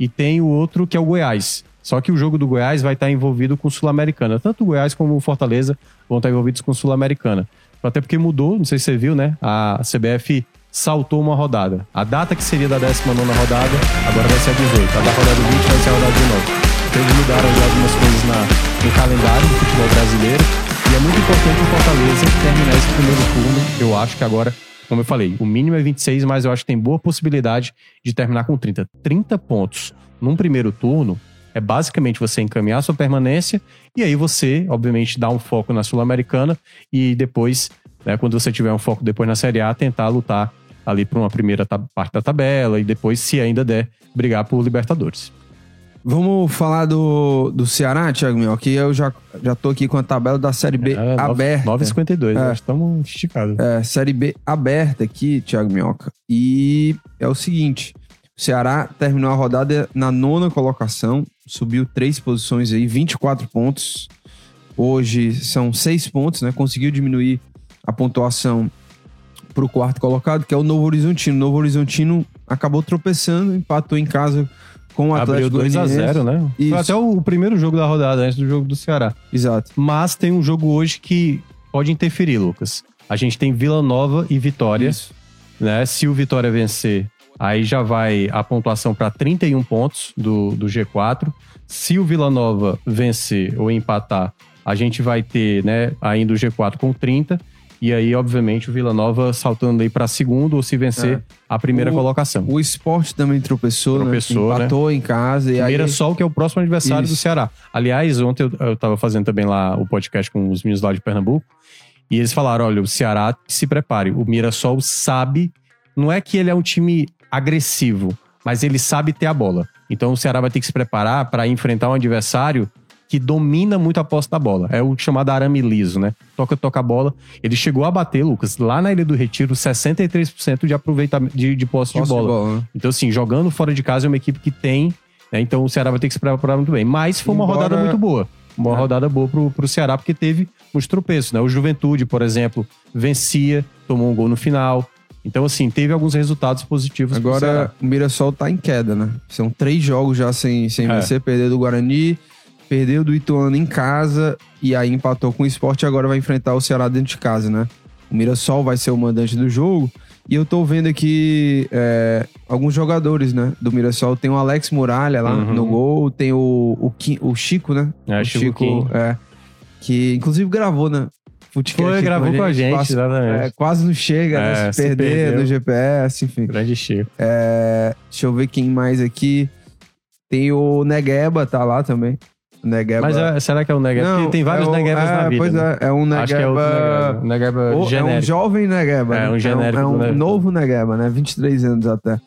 E tem o outro que é o Goiás. Só que o jogo do Goiás vai estar envolvido com Sul-Americana. Tanto o Goiás como o Fortaleza vão estar envolvidos com Sul-Americana. Até porque mudou, não sei se você viu, né? A CBF saltou uma rodada. A data que seria da 19 rodada, agora vai ser a 18. A da rodada 20 vai ser a rodada 19. Então eles mudaram já algumas coisas na, no calendário do futebol brasileiro. E é muito importante o Fortaleza terminar esse primeiro turno. Eu acho que agora, como eu falei, o mínimo é 26, mas eu acho que tem boa possibilidade de terminar com 30. 30 pontos num primeiro turno é basicamente você encaminhar sua permanência e aí você, obviamente, dá um foco na Sul-Americana e depois, né, quando você tiver um foco depois na Série A, tentar lutar ali por uma primeira parte da tabela e depois, se ainda der, brigar por Libertadores. Vamos falar do, do Ceará, Thiago Mel, que eu já, já tô aqui com a tabela da Série B É, aberta. 9,52, É. estamos esticados. É, Série B aberta aqui, Thiago Minhoca. E é o seguinte: o Ceará terminou a rodada na nona colocação, subiu três posições aí, 24 pontos. Hoje são seis pontos, né? Conseguiu diminuir a pontuação para o quarto colocado, que é o Novo Horizontino. O Novo Horizontino acabou tropeçando, empatou em casa com o Abriu Atlético 2 a Goianiense. 0 né? Isso. Foi até o primeiro jogo da rodada, antes do jogo do Ceará. Exato. Mas tem um jogo hoje que pode interferir, Lucas. A gente tem Vila Nova e Vitória. Isso. né? Se o Vitória vencer, aí já vai a pontuação para 31 pontos do, do G4. Se o Vila Nova vencer ou empatar, a gente vai ter né, ainda o G4 com 30. E aí, obviamente, o Vila Nova saltando aí para segundo, ou se vencer, É. a primeira O- colocação. O esporte também tropeçou, Tropeçou, né? né? Empatou em casa. E aí, Mirassol, que é o próximo adversário Isso. do Ceará. Aliás, ontem eu, eu tava fazendo também lá o podcast com os meninos lá de Pernambuco. E eles falaram: olha, o Ceará se prepare. O Mirassol sabe. Não é que ele é um time agressivo, mas ele sabe ter a bola. Então o Ceará vai ter que se preparar para enfrentar um adversário que domina muito a posse da bola. É o chamado arame liso, né? Toca, toca a bola. Ele chegou a bater, Lucas, lá na Ilha do Retiro, 63% de aproveitamento de, de posse, posse de bola. né? Então, assim, jogando fora de casa é uma equipe que tem, né? Então o Ceará vai ter que se preparar muito bem. Mas foi uma Embora- rodada muito boa. Uma É. rodada boa pro, pro Ceará, porque teve uns tropeços, né? O Juventude, por exemplo, vencia, tomou um gol no final. Então, assim, teve alguns resultados positivos. Agora o Mirassol tá em queda, né? São três jogos já sem, sem É. vencer. Perdeu do Guarani, perdeu do Ituano em casa e aí empatou com o esporte e agora vai enfrentar o Ceará dentro de casa, né? O Mirassol vai ser o mandante do jogo. E eu tô vendo aqui é, alguns jogadores, né? Do Mirassol. Tem o Alex Muralha lá Uhum. no gol. Tem o, o, Ki- o Chico, né? É, o Chico Kim. é. Que inclusive gravou, né? Futecast Foi, gravou com a gente, exatamente. é, quase não chega, É, né? Se, se perder perdeu. no GPS, enfim. Grande Chico. É, deixa eu ver quem mais aqui. Tem o Negueba, tá lá também. O Negueba. Mas é- será que é o Negueba? Não, Porque tem vários é o- Neguebas é, na vida. Pois né? é, é um Negueba. Acho que é outro Negeba. Negeba Ou- é um jovem Negueba. É, né? um genérico É um, do é um novo Negueba, né? 23 anos até.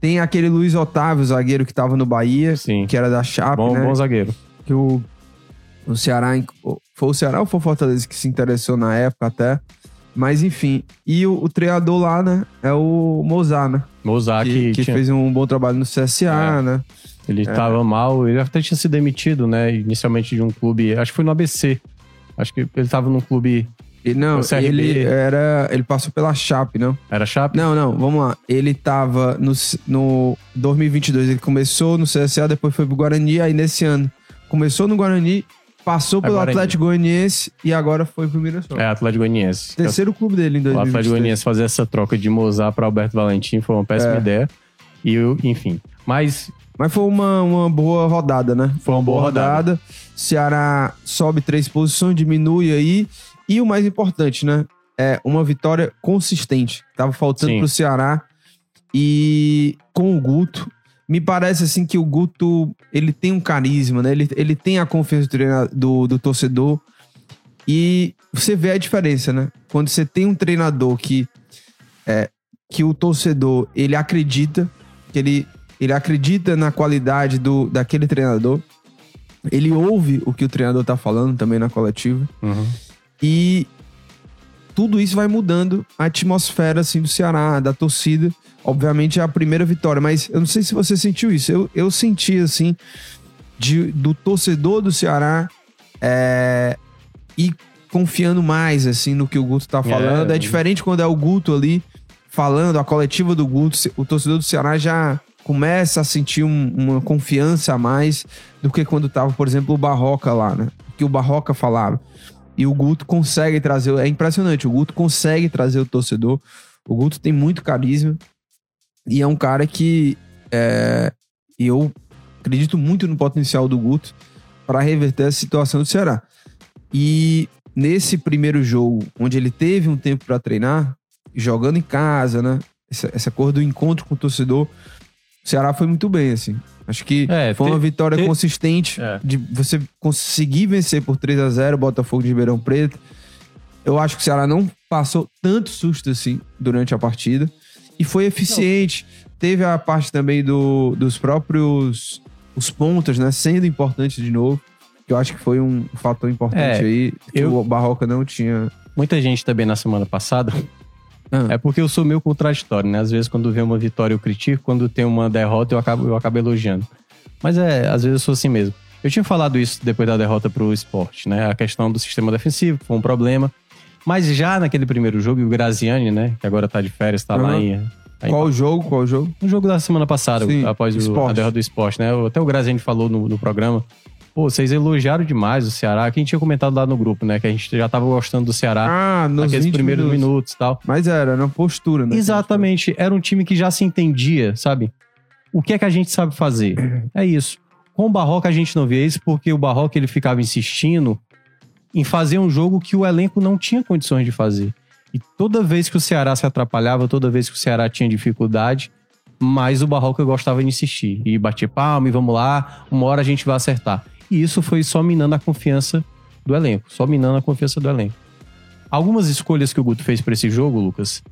Tem aquele Luiz Otávio, zagueiro que tava no Bahia, Sim. que era da Chape, Bom, né? bom zagueiro. que o, o Ceará. Foi o Ceará ou foi o Fortaleza que se interessou na época até? Mas enfim. E o, o treinador lá, né? É o Mozart, né? Mozart, que, que, que fez um bom trabalho no CSA, É. né? ele tava mal, ele até tinha sido demitido, né? Inicialmente de um clube, acho que foi no ABC. Acho que ele tava num clube. E, não, ele era. Ele passou pela Chape, não? Era Chape? Não, não, vamos lá. Ele tava no, no 2022, ele começou no CSA, depois foi pro Guarani, aí nesse ano começou no Guarani, passou pelo Guarani. Atlético Goianiense e agora foi pro Mirassol. É, Atlético Goianiense. Terceiro clube dele em O 2023. Atlético Goianiense fazer essa troca de Mozart para Alberto Valentim foi uma péssima É. ideia. E, eu- enfim. Mas Mas foi uma, uma boa rodada, né? Foi uma boa rodada. Ceará sobe três posições, diminui aí. E o mais importante, né? É uma vitória consistente. Tava faltando Sim. pro Ceará. E com o Guto, me parece assim que o Guto, ele tem um carisma, né? Ele, ele tem a confiança do, do, do torcedor. E você vê a diferença, né? Quando você tem um treinador que é, que o torcedor, ele acredita, que ele, ele acredita na qualidade do, daquele treinador. Ele ouve o que o treinador tá falando também na coletiva. uhum. E tudo isso vai mudando a atmosfera assim do Ceará, da torcida. Obviamente é a primeira vitória, mas eu não sei se você sentiu isso. Eu, eu senti assim de, do torcedor do Ceará é, e confiando mais assim no que o Guto tá falando. É, é diferente quando é o Guto ali falando, a coletiva do Guto, o torcedor do Ceará já começa a sentir um, uma confiança a mais do que quando tava, por exemplo, o Barroca lá, né? Que o Barroca falava. E o Guto consegue trazer, é impressionante, o Guto consegue trazer o torcedor. O Guto tem muito carisma e é um cara que é, eu acredito muito no potencial do Guto para reverter a situação do Ceará. E nesse primeiro jogo, onde ele teve um tempo para treinar, jogando em casa, né? Essa, essa cor do encontro com o torcedor, o Ceará foi muito bem, assim. Acho que é, foi uma vitória te, consistente é. de você conseguir vencer por 3 a 0 o Botafogo de Ribeirão Preto. Eu acho que o Ceará não passou tanto susto assim durante a partida e foi eficiente. Não. Teve a parte também do, dos próprios os pontos, né, sendo importante de novo. Que eu acho que foi um fator importante é, aí que eu, o Barroca não tinha. Muita gente também na semana passada ah. É porque eu sou meio contraditório, né? Às vezes, quando vem uma vitória, eu critico, quando tem uma derrota, eu acabo, eu acabo elogiando. Mas é, às vezes eu sou assim mesmo. Eu tinha falado isso depois da derrota pro esporte, né? A questão do sistema defensivo foi um problema. Mas já naquele primeiro jogo, o Graziani, né? Que agora tá de férias, tá uhum. lá em. Tá Qual o jogo? Qual o jogo? O jogo da semana passada, Sim, após o, a derrota do esporte, né? Até o Graziani falou no, no programa Pô, vocês elogiaram demais o Ceará. Quem tinha comentado lá no grupo, né? Que a gente já tava gostando do Ceará ah, nos naqueles primeiros minutos. e tal. Mas era, era uma postura, né? Exatamente. Era um time que já se entendia, sabe? O que é que a gente sabe fazer? É isso. Com o Barroca a gente não vê isso porque o Barroca ele ficava insistindo em fazer um jogo que o elenco não tinha condições de fazer. E toda vez que o Ceará se atrapalhava, toda vez que o Ceará tinha dificuldade, mais o Barroca gostava de insistir. E bater palma e vamos lá, uma hora a gente vai acertar. E isso foi só minando a confiança do elenco, só minando a confiança do elenco. Algumas escolhas que o Guto fez para esse jogo, Lucas,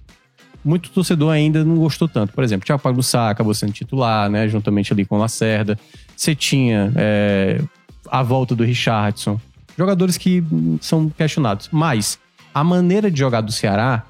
muito torcedor ainda não gostou tanto. Por exemplo, Thiago Pagussá acabou sendo titular, né, juntamente ali com o Lacerda. Você tinha é, a volta do Richardson. Jogadores que são questionados. Mas a maneira de jogar do Ceará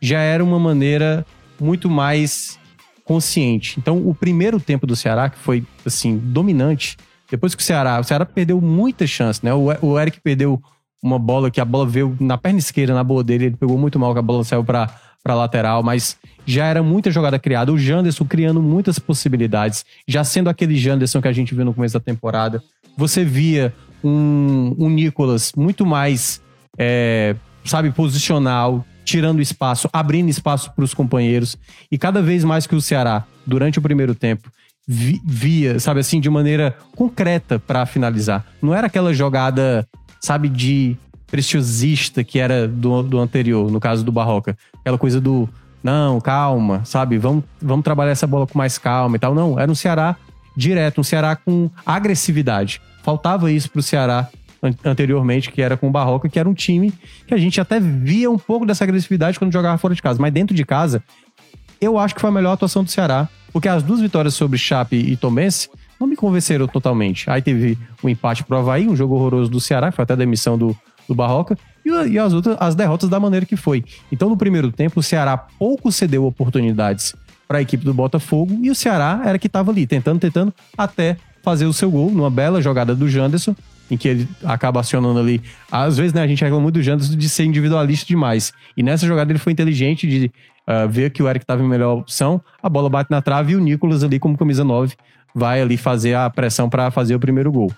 já era uma maneira muito mais consciente. Então, o primeiro tempo do Ceará, que foi, assim, dominante, depois que o Ceará, o Ceará perdeu muita chance, né? O, Eric perdeu uma bola que a bola veio na perna esquerda, na boa dele, ele pegou muito mal que a bola saiu para para lateral, mas já era muita jogada criada. O Janderson criando muitas possibilidades, já sendo aquele Janderson que a gente viu no começo da temporada. Você via um, um Nicolas muito mais, é, sabe, posicional, tirando espaço, abrindo espaço para os companheiros. E cada vez mais que o Ceará, durante o primeiro tempo, via, sabe assim, de maneira concreta para finalizar. Não era aquela jogada, sabe, de preciosista que era do, do anterior, no caso do Barroca. Aquela coisa do, não, calma, sabe, vamos, vamos trabalhar essa bola com mais calma e tal. Não, era um Ceará direto, um Ceará com agressividade. Faltava isso pro Ceará anteriormente, que era com o Barroca, que era um time que a gente até via um pouco dessa agressividade quando jogava fora de casa. Mas dentro de casa, eu acho que foi a melhor atuação do Ceará porque as duas vitórias sobre Chape e Tomense não me convenceram totalmente. Aí teve um empate pro Havaí, um jogo horroroso do Ceará, que foi até a demissão do, do Barroca, e, e, as outras, as derrotas da maneira que foi. Então, no primeiro tempo, o Ceará pouco cedeu oportunidades para a equipe do Botafogo, e o Ceará era que estava ali, tentando, tentando, até fazer o seu gol, numa bela jogada do Janderson, em que ele acaba acionando ali. Às vezes, né, a gente reclama muito do Janderson de ser individualista demais. E nessa jogada ele foi inteligente de uh, ver que o Eric estava em melhor opção, a bola bate na trave e o Nicolas ali como camisa 9 vai ali fazer a pressão para fazer o primeiro gol.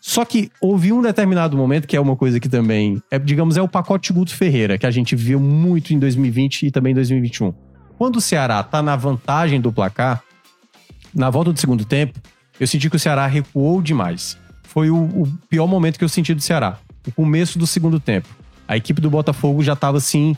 Só que houve um determinado momento, que é uma coisa que também, é, digamos, é o pacote Guto Ferreira, que a gente viu muito em 2020 e também em 2021. Quando o Ceará tá na vantagem do placar, na volta do segundo tempo, eu senti que o Ceará recuou demais. Foi o, o pior momento que eu senti do Ceará. O começo do segundo tempo. A equipe do Botafogo já estava assim,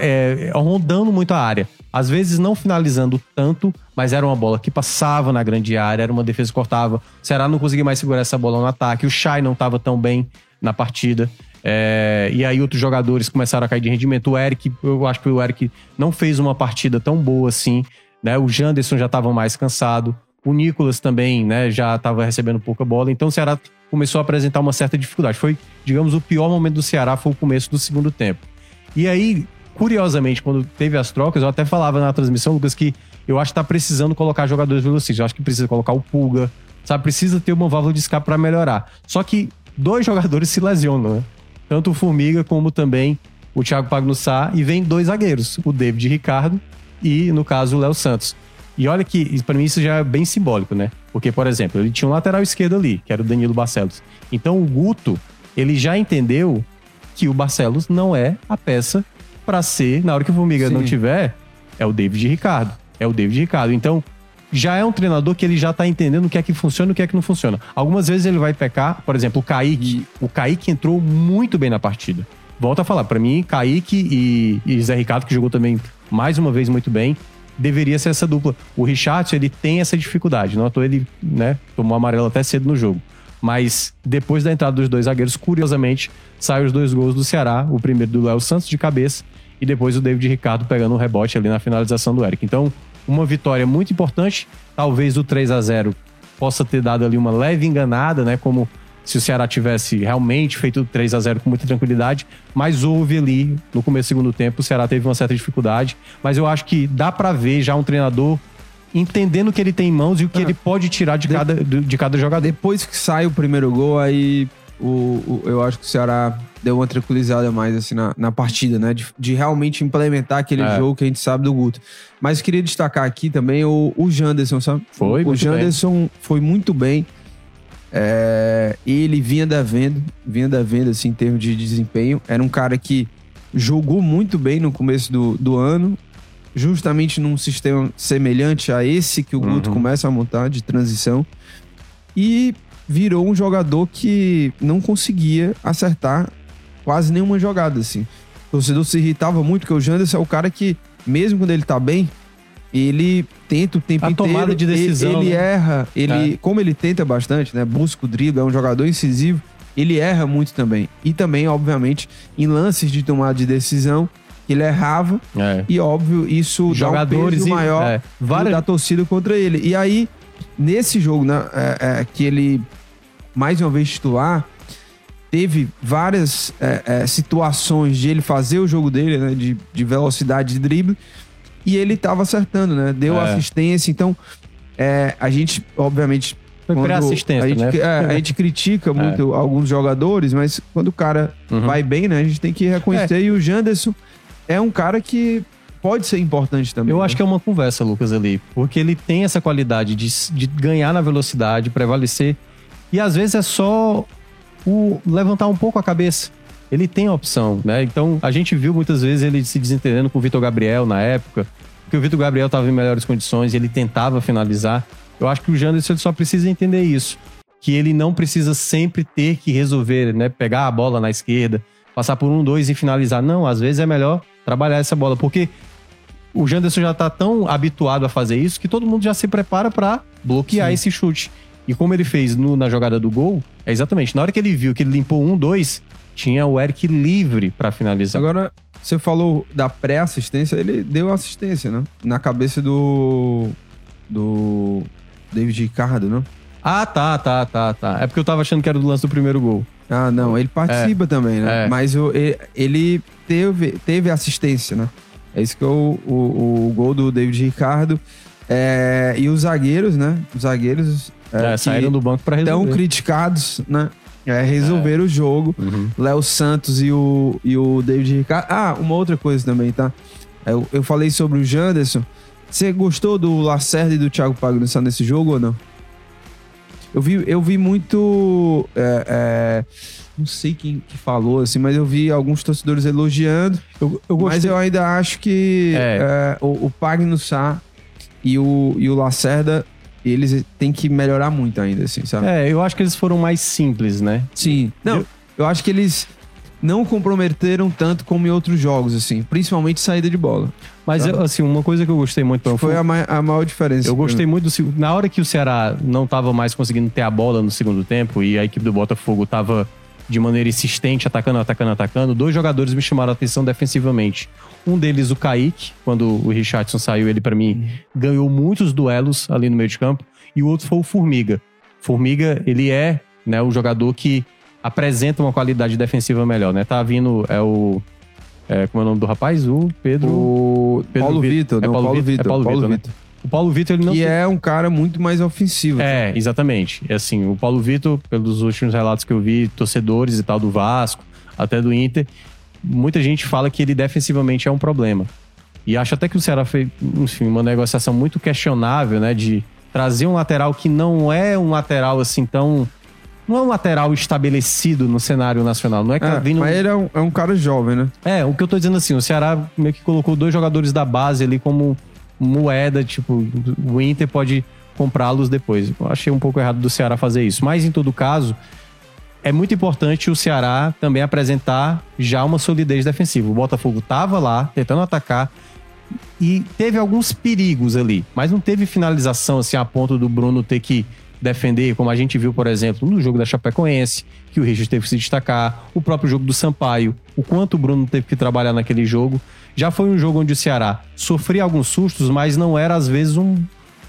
é, rondando muito a área. Às vezes não finalizando tanto, mas era uma bola que passava na grande área, era uma defesa que cortava. O Ceará não conseguia mais segurar essa bola no ataque. O Chay não estava tão bem na partida. É, e aí outros jogadores começaram a cair de rendimento. O Eric, eu acho que o Eric não fez uma partida tão boa assim. Né? O Janderson já estava mais cansado. O Nicolas também né, já estava recebendo pouca bola. Então o Ceará começou a apresentar uma certa dificuldade. Foi, digamos, o pior momento do Ceará foi o começo do segundo tempo. E aí, curiosamente, quando teve as trocas, eu até falava na transmissão, Lucas, que eu acho que tá precisando colocar jogadores velocistas. Eu acho que precisa colocar o Pulga, sabe? Precisa ter uma válvula de escape para melhorar. Só que dois jogadores se lesionam, né? Tanto o Formiga como também o Thiago Pagnussá. E vem dois zagueiros, o David Ricardo e, no caso, o Léo Santos. E olha que, para mim, isso já é bem simbólico, né? Porque, por exemplo, ele tinha um lateral esquerdo ali, que era o Danilo Barcelos. Então, o Guto, ele já entendeu que o Barcelos não é a peça para ser, na hora que o Formiga Sim. não tiver, é o David Ricardo. É o David Ricardo. Então, já é um treinador que ele já tá entendendo o que é que funciona e o que é que não funciona. Algumas vezes ele vai pecar, por exemplo, o Kaique. O Kaique entrou muito bem na partida. Volto a falar, para mim, Kaique e, e Zé Ricardo, que jogou também mais uma vez muito bem, deveria ser essa dupla. O Richardson, ele tem essa dificuldade. Não à toa ele, né, tomou amarelo até cedo no jogo. Mas depois da entrada dos dois zagueiros, curiosamente, saem os dois gols do Ceará. O primeiro do Léo Santos de cabeça e depois o David Ricardo pegando um rebote ali na finalização do Eric. Então, uma vitória muito importante. Talvez o 3 a 0 possa ter dado ali uma leve enganada, né? Como se o Ceará tivesse realmente feito 3 a 0 com muita tranquilidade, mas houve ali no começo do segundo tempo, o Ceará teve uma certa dificuldade, mas eu acho que dá pra ver já um treinador entendendo o que ele tem em mãos e o que Ah. ele pode tirar de De- cada, de cada jogador. Depois que sai o primeiro gol, aí o, o- eu acho que o Ceará deu uma tranquilizada mais assim na, na partida, né? De, de realmente implementar aquele É. jogo que a gente sabe do Guto. Mas queria destacar aqui também o, o Janderson, sabe? Foi O Janderson foi muito bem. É, ele vinha devendo, vinha devendo assim, em termos de desempenho. Era um cara que jogou muito bem no começo do, do ano, justamente num sistema semelhante a esse que o Guto Uhum. começa a montar de transição. E virou um jogador que não conseguia acertar quase nenhuma jogada, assim. O torcedor se irritava muito, porque o Janderson é o cara que, mesmo quando ele tá bem, ele tenta o tempo A inteiro. tomada de ele- decisão, Ele, né? erra. Ele, É. Como ele tenta bastante, né? Busca o drible, é um jogador incisivo. Ele erra muito também. E também, obviamente, em lances de tomada de decisão, ele errava. É. E, óbvio, isso Jogadores dá um peso e- maior é, várias- da torcida contra ele. E aí, nesse jogo, né, é, é, que ele, mais uma vez titular, teve várias é, é, situações de ele fazer o jogo dele, né, de, de velocidade de drible, e ele tava acertando, né? Deu É. assistência. Então, é, a gente, obviamente. Foi quando pré-assistência, a gente, né? é, a gente critica (laughs) muito alguns jogadores, mas quando o cara Uhum. vai bem, né? A gente tem que reconhecer. E o Janderson é um cara que pode ser importante também. Eu né? acho que é uma conversa, Lucas, ali. Porque ele tem essa qualidade de, de ganhar na velocidade, prevalecer. E às vezes é só o levantar um pouco a cabeça. Ele tem a opção, né? Então a gente viu muitas vezes ele se desentendendo com o Vitor Gabriel na época, porque o Vitor Gabriel estava em melhores condições e ele tentava finalizar. Eu acho que o Janderson só precisa entender isso. Que ele não precisa sempre ter que resolver, né? Pegar a bola na esquerda, passar por um, dois e finalizar. Não, às vezes é melhor trabalhar essa bola, porque o Janderson já tá tão habituado a fazer isso que todo mundo já se prepara pra bloquear Sim. esse chute. E como ele fez no- na jogada do gol, é exatamente, na hora que ele viu que ele limpou um, dois, tinha o Eric livre pra finalizar. Agora, você falou da pré-assistência, ele deu assistência, né? Na cabeça do. do. David Ricardo, né? Ah, tá, tá, tá, tá. É porque eu tava achando que era do lance do primeiro gol. Ah, não, ele participa também, né? É. Mas o- e- ele teve, teve assistência, né? É isso que é o, o, o gol do David Ricardo. É, e os zagueiros, né? Os zagueiros é, É, saíram do banco tão resolver. criticados, né? É, resolver o jogo. Uhum. Léo Santos e o, e o David Ricardo. Ah, uma outra coisa também, tá? Eu, eu falei sobre o Janderson. Você gostou do Lacerda e do Thiago Pagnussá nesse jogo ou não? Eu vi, eu vi muito. é, é, não sei quem que falou, assim, mas eu vi alguns torcedores elogiando. Eu, eu Mas eu ainda acho que É. é, o, o Pagnussá e o, e o Lacerda, eles têm que melhorar muito ainda, assim, sabe? É, eu acho que eles foram mais simples, né? Sim. Não, Eu- eu acho que eles não comprometeram tanto como em outros jogos, assim. Principalmente saída de bola. Mas, Tá. eu, assim, uma coisa que eu gostei muito... Foi a, ma- a maior diferença. Eu gostei muito do Na hora que o Ceará não tava mais conseguindo ter a bola no segundo tempo e a equipe do Botafogo tava de maneira insistente, atacando, atacando, atacando, dois jogadores me chamaram a atenção defensivamente. Um deles, o Kaique, quando o Richardson saiu, ele pra mim ganhou muitos duelos ali no meio de campo. E o outro foi o Formiga. Formiga, ele é né, o jogador que apresenta uma qualidade defensiva melhor, né? Tá vindo, é o É, como é o nome do rapaz? O Pedro. O Pedro Paulo Vi- Vitor, é não, Paulo Vitor, é Paulo Paulo Vitor, né? O Paulo Vitor, ele não. Que é um cara muito mais ofensivo. É, exatamente. É assim, o Paulo Vitor, pelos últimos relatos que eu vi, torcedores e tal do Vasco, até do Inter, muita gente fala que ele defensivamente é um problema. E acho até que o Ceará fez, enfim, uma negociação muito questionável, né, de trazer um lateral que não é um lateral assim tão não é um lateral estabelecido no cenário nacional, não é que tá É, vindo mas ele é um, é um cara jovem, né? é, o que eu tô dizendo assim, o Ceará meio que colocou dois jogadores da base ali como moeda, tipo, o Inter pode comprá-los depois. Eu achei um pouco errado do Ceará fazer isso. Mas em todo caso, é muito importante o Ceará também apresentar já uma solidez defensiva. O Botafogo tava lá tentando atacar e teve alguns perigos ali, mas não teve finalização assim a ponto do Bruno ter que defender, como a gente viu, por exemplo, no jogo da Chapecoense, que o Richard teve que se destacar, o próprio jogo do Sampaio, o quanto o Bruno teve que trabalhar naquele jogo. Já foi um jogo onde o Ceará sofria alguns sustos, mas não era às vezes um.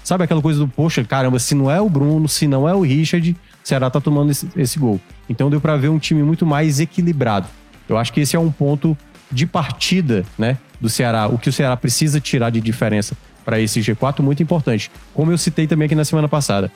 Sabe aquela coisa do, poxa, caramba, se não é o Bruno, se não é o Richard, Ceará tá tomando esse, esse gol. Então deu pra ver um time muito mais equilibrado. Eu acho que esse é um ponto de partida, né, do Ceará. O que o Ceará precisa tirar de diferença para esse G4 muito importante. Como eu citei também aqui na semana passada.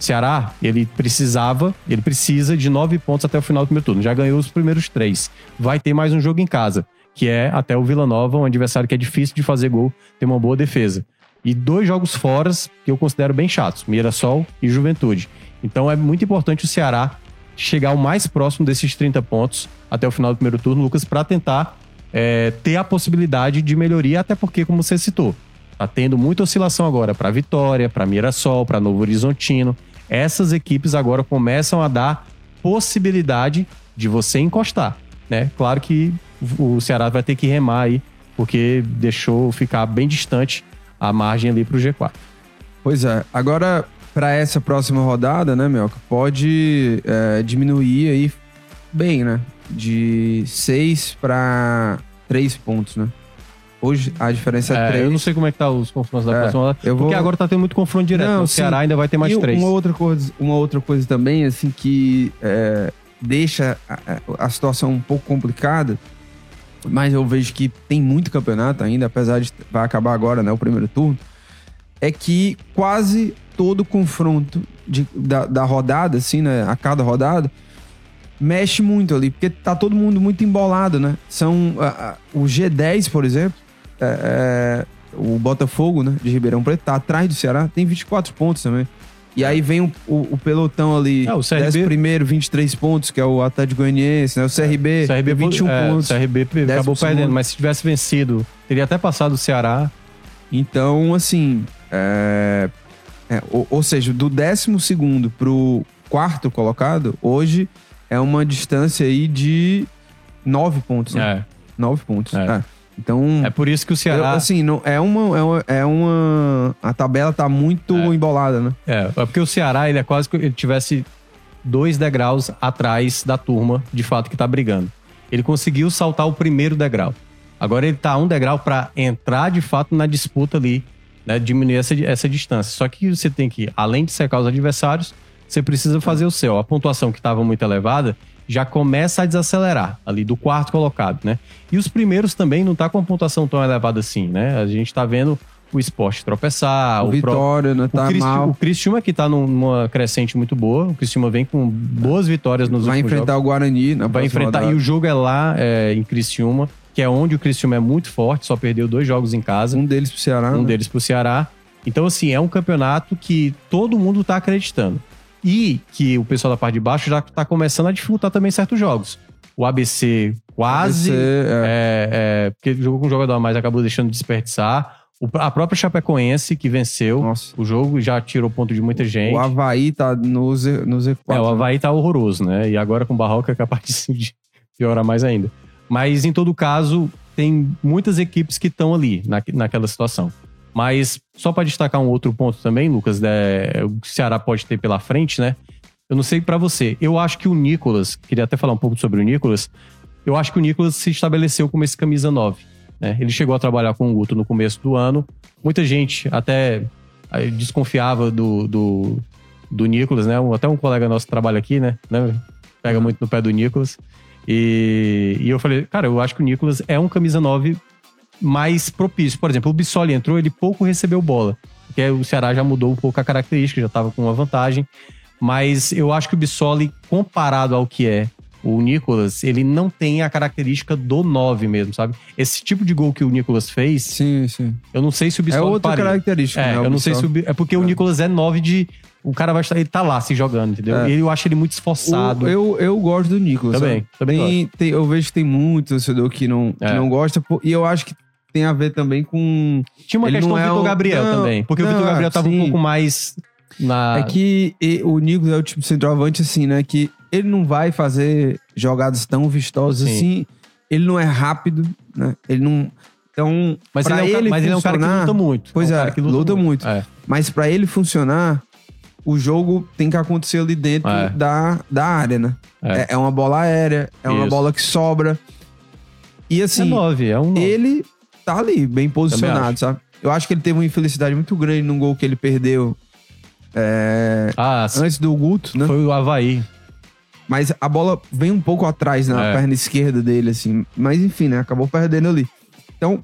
Ceará, ele precisava, ele precisa de nove pontos até o final do primeiro turno. Já ganhou os primeiros três. Vai ter mais um jogo em casa, que é até o Vila Nova, um adversário que é difícil de fazer gol, tem uma boa defesa. E dois jogos fora que eu considero bem chatos, Mirassol e Juventude. Então é muito importante o Ceará chegar o mais próximo desses 30 pontos até o final do primeiro turno, Lucas, para tentar é, ter a possibilidade de melhoria, até porque, como você citou, tá tendo muita oscilação agora para Vitória, para Mirassol, para Novo Horizontino. Essas equipes agora começam a dar possibilidade de você encostar, né? Claro que o Ceará vai ter que remar aí, porque deixou ficar bem distante a margem ali pro G4. Pois é. Agora, para essa próxima rodada, né, Melka, pode é, diminuir aí bem, né? De 6 para 3 pontos, né? Hoje a diferença é É, 3. eu não sei como é que tá os confrontos da É, próxima rodada, eu vou- porque agora tá tendo muito confronto direto. Não, né? o sim. Ceará ainda vai ter mais e três. Uma outra coisa, uma outra coisa também, assim, que é, deixa a, a- a situação um pouco complicada, mas eu vejo que tem muito campeonato ainda, apesar de vai acabar agora, né, o primeiro turno, é que quase todo confronto de- da, da rodada, assim, né, a cada rodada, mexe muito ali, porque tá todo mundo muito embolado, né? São a- a- o G10, por exemplo, é, é, o Botafogo, né, de Ribeirão Preto, tá atrás do Ceará, tem 24 pontos também. E aí vem o, o- o pelotão ali, É, o CRB. 10 primeiro, 23 pontos, que é o Atlético Goianiense, né? O CRB, CRB 21 é, pontos. O CRB acabou perdendo, mas se tivesse vencido, teria até passado o Ceará. Então, assim, é, é, ou, ou seja, do 12 pro quarto colocado, hoje é uma distância aí de 9 pontos, né? É. 9 pontos. É. É. Então, É por isso que o eu, Ceará. assim, não, é, uma, é uma. é uma- A tabela tá muito É. embolada, né? É, é porque o Ceará, ele é quase que ele tivesse dois degraus atrás da turma, de fato, que tá brigando. Ele conseguiu saltar o primeiro degrau. Agora ele tá a um degrau para entrar, de fato, na disputa ali, né? Diminuir essa, essa distância. Só que você tem que, além de secar os adversários, você precisa fazer o seu. A pontuação que estava muito elevada já começa a desacelerar ali do quarto colocado, né? E os primeiros também não tá com uma pontuação tão elevada assim, né? A gente tá vendo o esporte tropeçar, o o, Vitória, né? Tá o, Cristi- mal. o Cristiúma que tá num- numa crescente muito boa. O Cristiúma vem com boas vitórias nos Vai últimos enfrentar jogos. o Guarani na Vai enfrentar. rodada. E o jogo é lá é, em Criciúma, que é onde o Criciúma é muito forte, só perdeu dois jogos em casa, Um deles pro Ceará. um né? deles pro Ceará. Então, assim, é um campeonato que todo mundo tá acreditando. E que o pessoal da parte de baixo já tá começando a dificultar também certos jogos. O ABC quase. ABC, é. É, é, porque jogou com um jogador a mais, acabou deixando de desperdiçar. O- a própria Chapecoense, que venceu Nossa. o jogo, já tirou ponto de muita gente. O Havaí tá no, Z, no Z4. É, o Havaí tá horroroso, né? E agora com o Barroca é capaz (laughs) de piorar mais ainda. Mas em todo caso, tem muitas equipes que estão ali na, naquela situação. Mas só para destacar um outro ponto também, Lucas, né, o Ceará pode ter pela frente, né? Eu não sei pra você. Eu acho que o Nicolas, queria até falar um pouco sobre o Nicolas. Eu acho que o Nicolas se estabeleceu como esse camisa 9. Né? Ele chegou a trabalhar com o Guto no começo do ano. Muita gente até eh, desconfiava do, do, do Nicolas, né? Até um colega nosso que trabalha aqui, né? né? Pega muito no pé do Nicolas. E, e eu falei, cara, eu acho que o Nicolas é um camisa 9 mais propício. Por exemplo, o Bissoli entrou, ele pouco recebeu bola. Porque o Ceará já mudou um pouco a característica, já estava com uma vantagem. Mas eu acho que o Bissoli, comparado ao que é o Nicolas, ele não tem a característica do 9 mesmo, sabe? Esse tipo de gol que o Nicolas fez, Sim, sim. eu não sei se o É Bissoli outra faria. característica, É, né? eu não sei se o, é porque o Nicolas é 9 de o cara vai estar, ele tá lá se jogando, entendeu? É. Ele, eu acho ele muito esforçado. O- eu, eu gosto do Nicolas. Também, sabe? também Tem- tem- eu vejo que tem muito torcedor que não, que É. não gosta. E eu acho que tem a ver também com. Tinha uma ele questão do é Vitor o- Gabriel não, também, porque o não, Vitor Gabriel tava sim. um pouco mais na É que o Nicolas é o tipo de centroavante, assim, né? Que ele não vai fazer jogadas tão vistosas Sim. assim. Ele não é rápido, né? Ele não. Então, mas ele, é um, ele mas ele é um cara que luta muito. Pois um é, cara que luta muito. É. Mas pra ele funcionar, o jogo tem que acontecer ali dentro É. da, da área, né? É. É, é uma bola aérea, é uma Isso. bola que sobra. E é assim, nove, é um nove. ele tá ali, bem posicionado, sabe? Eu acho que ele teve uma infelicidade muito grande num gol que ele perdeu é, Ah, antes do Guto, né? foi o Havaí. Mas a bola vem um pouco atrás na É. perna esquerda dele, assim. Mas enfim, né? Acabou perdendo ali. Então,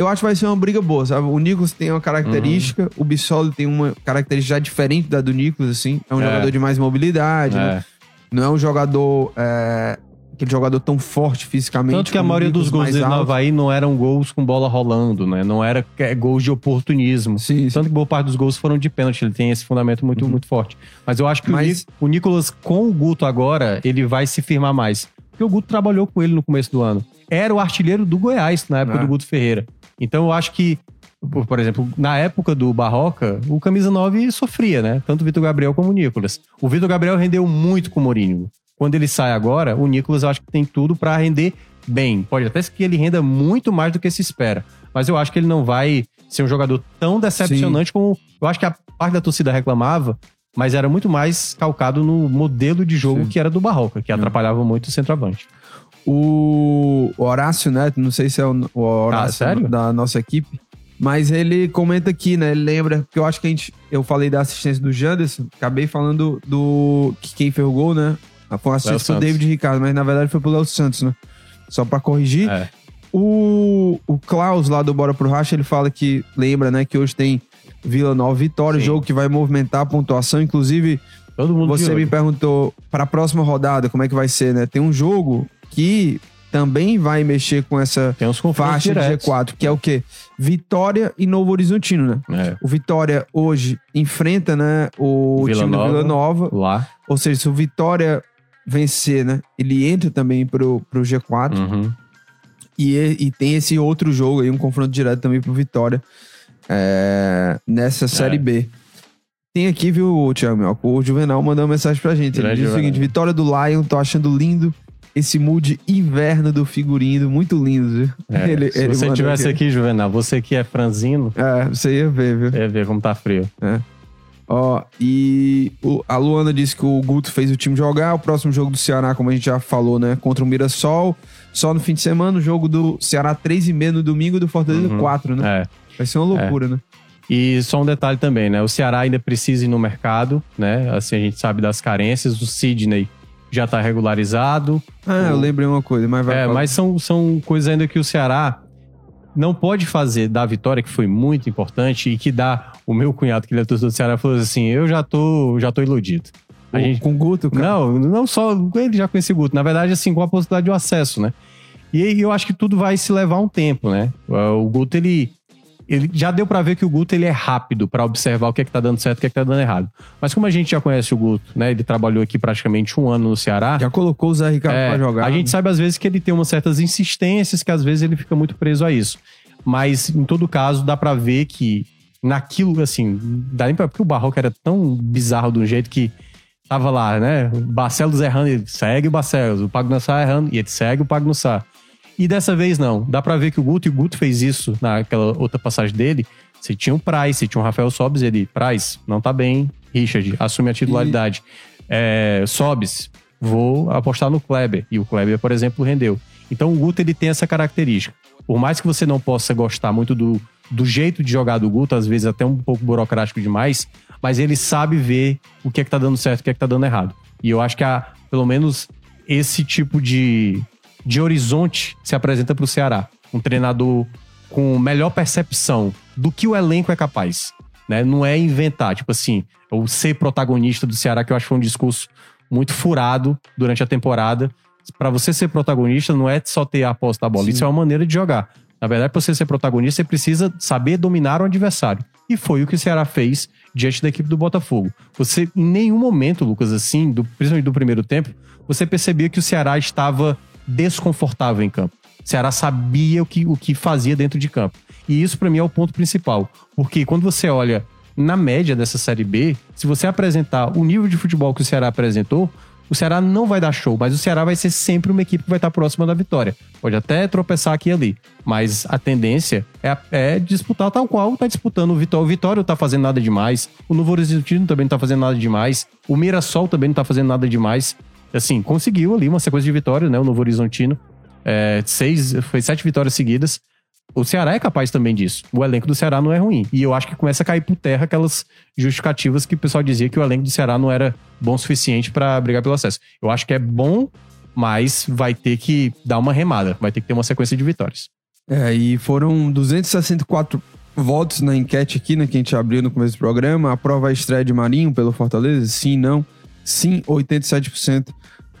eu acho que vai ser uma briga boa, sabe? O Nicolas tem uma característica, Uhum. o Bissoli tem uma característica já diferente da do Nicolas, assim. É um É. jogador de mais mobilidade, né? É. Não é um jogador. é, aquele jogador tão forte fisicamente. Tanto que a o maioria dos gols dele no. Havaí não eram gols com bola rolando, né? Não era é, gols de oportunismo. Sim, sim. Tanto que boa parte dos gols foram de pênalti, ele tem esse fundamento muito, muito forte. Mas eu acho que o Mas- Ni- o, Nicolas, com o Guto agora, ele vai se firmar mais. Porque o Guto trabalhou com ele no começo do ano. Era o artilheiro do Goiás na época É. do Guto Ferreira. Então eu acho que, por, exemplo, na época do Barroca, o camisa 9 sofria, né? Tanto o Vitor Gabriel como o Nicolas. O Vitor Gabriel rendeu muito com o Mourinho. Quando ele sai agora, o Nicolas eu acho que tem tudo pra render bem. Pode até ser que ele renda muito mais do que se espera. Mas eu acho que ele não vai ser um jogador tão decepcionante como eu acho que a parte da torcida reclamava, mas era muito mais calcado no modelo de jogo Sim. que era do Barroca, que atrapalhava muito o centroavante. O Horácio Neto, não sei se é o, Horácio Ah, da nossa equipe, mas ele comenta aqui, né? Ele lembra, porque eu acho que a gente. Eu falei da assistência do Janderson, acabei falando do. que quem fez o gol, né? Foi uma assistência do. David Ricardo, mas na verdade foi pro Léo Santos, né? Só pra corrigir. É. O, o Klaus lá do Bora pro Racha, ele fala que lembra, né, que hoje tem Vila Nova Vitória, Sim. jogo que vai movimentar a pontuação. Inclusive, Todo mundo você me perguntou para a próxima rodada como é que vai ser, né? Tem um jogo que também vai mexer com essa faixa de diretos. G4, que é o quê? Vitória e Novo Horizontino, né? É. O Vitória hoje enfrenta, né, o Vila time do Nova. Vila Nova. Lá. Ou seja, se o Vitória vencer, né, ele entra também pro, pro G4. Uhum. E, e tem esse outro jogo aí, um confronto direto também pro Vitória é, nessa Série B. Tem aqui, viu, Thiago? O Juvenal mandou uma mensagem pra gente. Ele Grande diz o seguinte: Vitória do Lion, tô achando lindo esse mood inverno do figurino. Muito lindo, viu? É, (laughs) Ele- se ele você mandou tivesse aqui, Juvenal, você que é franzino, É, você ia ver, viu? é ver como tá frio. Ó, e o- a Luana disse que o Guto fez o time jogar. O próximo jogo do Ceará, como a gente já falou, né? Contra o Mirassol. Só no fim de semana, o jogo do Ceará 3 e meia no domingo e do Fortaleza Uhum. 4, né? É. Vai ser uma loucura, né? E só um detalhe também, né? O Ceará ainda precisa ir no mercado, né? Assim, a gente sabe das carências. O Sidney já tá regularizado. Ah, eu O- lembrei uma coisa, mas vai É, falar. mas são, são coisas ainda que o Ceará não pode fazer da vitória, que foi muito importante, e que dá. O meu cunhado, que ele é torcedor do Ceará, falou assim: eu já tô, já tô iludido. A O- gente, Com o Guto, cara. não, não só ele já conhecia o Guto, na verdade, assim, com a possibilidade de acesso, né? E aí eu acho que tudo vai se levar um tempo, né? O Guto, ele. Ele já deu pra ver que o Guto ele é rápido pra observar o que é que tá dando certo e o que é que tá dando errado. Mas como a gente já conhece o Guto, né? Ele trabalhou aqui praticamente um ano no Ceará. Já colocou o Zé Ricardo É, pra jogar. A gente sabe às vezes que ele tem umas certas insistências que às vezes ele fica muito preso a isso. Mas em todo caso dá pra ver que naquilo assim, dá nem pra porque o Barroco era tão bizarro de um jeito que tava lá, né? O Barcelos errando, ele segue o Barcelos, o Pagnussá errando e ele segue o Pagnussá. E dessa vez não. Dá pra ver que o Guto, e o Guto fez isso naquela outra passagem dele. Você tinha o Price, você tinha o Rafael Sobes, ele, Price, não tá bem. Richard, assume a titularidade. É, Sobes, vou apostar no Kleber. E o Kleber, por exemplo, rendeu. Então o Guto, ele tem essa característica. Por mais que você não possa gostar muito do, do jeito de jogar do Guto, às vezes até um pouco burocrático demais, mas ele sabe ver o que é que tá dando certo e o que é que tá dando errado. E eu acho que, a, pelo menos, esse tipo de, de horizonte se apresenta para o Ceará. Um treinador com melhor percepção do que o elenco é capaz. Né? Não é inventar, tipo assim, o ser protagonista do Ceará, que eu acho que foi um discurso muito furado durante a temporada. Para você ser protagonista, não é só ter a posse da bola, Sim. isso é uma maneira de jogar. Na verdade, para você ser protagonista, você precisa saber dominar o adversário. E foi o que o Ceará fez diante da equipe do Botafogo. Você, em nenhum momento, Lucas, assim, do, principalmente do primeiro tempo, você percebia que o Ceará estava desconfortável em campo. O Ceará sabia o que, o que fazia dentro de campo. E isso, para mim, é o ponto principal. Porque quando você olha na média dessa Série B, se você apresentar o nível de futebol que o Ceará apresentou, o Ceará não vai dar show, mas o Ceará vai ser sempre uma equipe que vai estar próxima da vitória. Pode até tropeçar aqui e ali, mas a tendência é, é disputar tal qual tá disputando o Vitória. O Vitória não tá fazendo nada demais, o Novo Horizontino também não tá fazendo nada demais, o Mirassol também não tá fazendo nada demais. Assim, conseguiu ali uma sequência de vitórias, né? O Novo Horizontino. É, seis, foi sete vitórias seguidas. O Ceará é capaz também disso. O elenco do Ceará não é ruim. E eu acho que começa a cair por terra aquelas justificativas que o pessoal dizia que o elenco do Ceará não era bom o suficiente para brigar pelo acesso. Eu acho que é bom, mas vai ter que dar uma remada. Vai ter que ter uma sequência de vitórias. É, e foram 264 votos na enquete aqui, né, que a gente abriu no começo do programa. Aprova a estreia de Marinho pelo Fortaleza? Sim, não. Sim, 87%.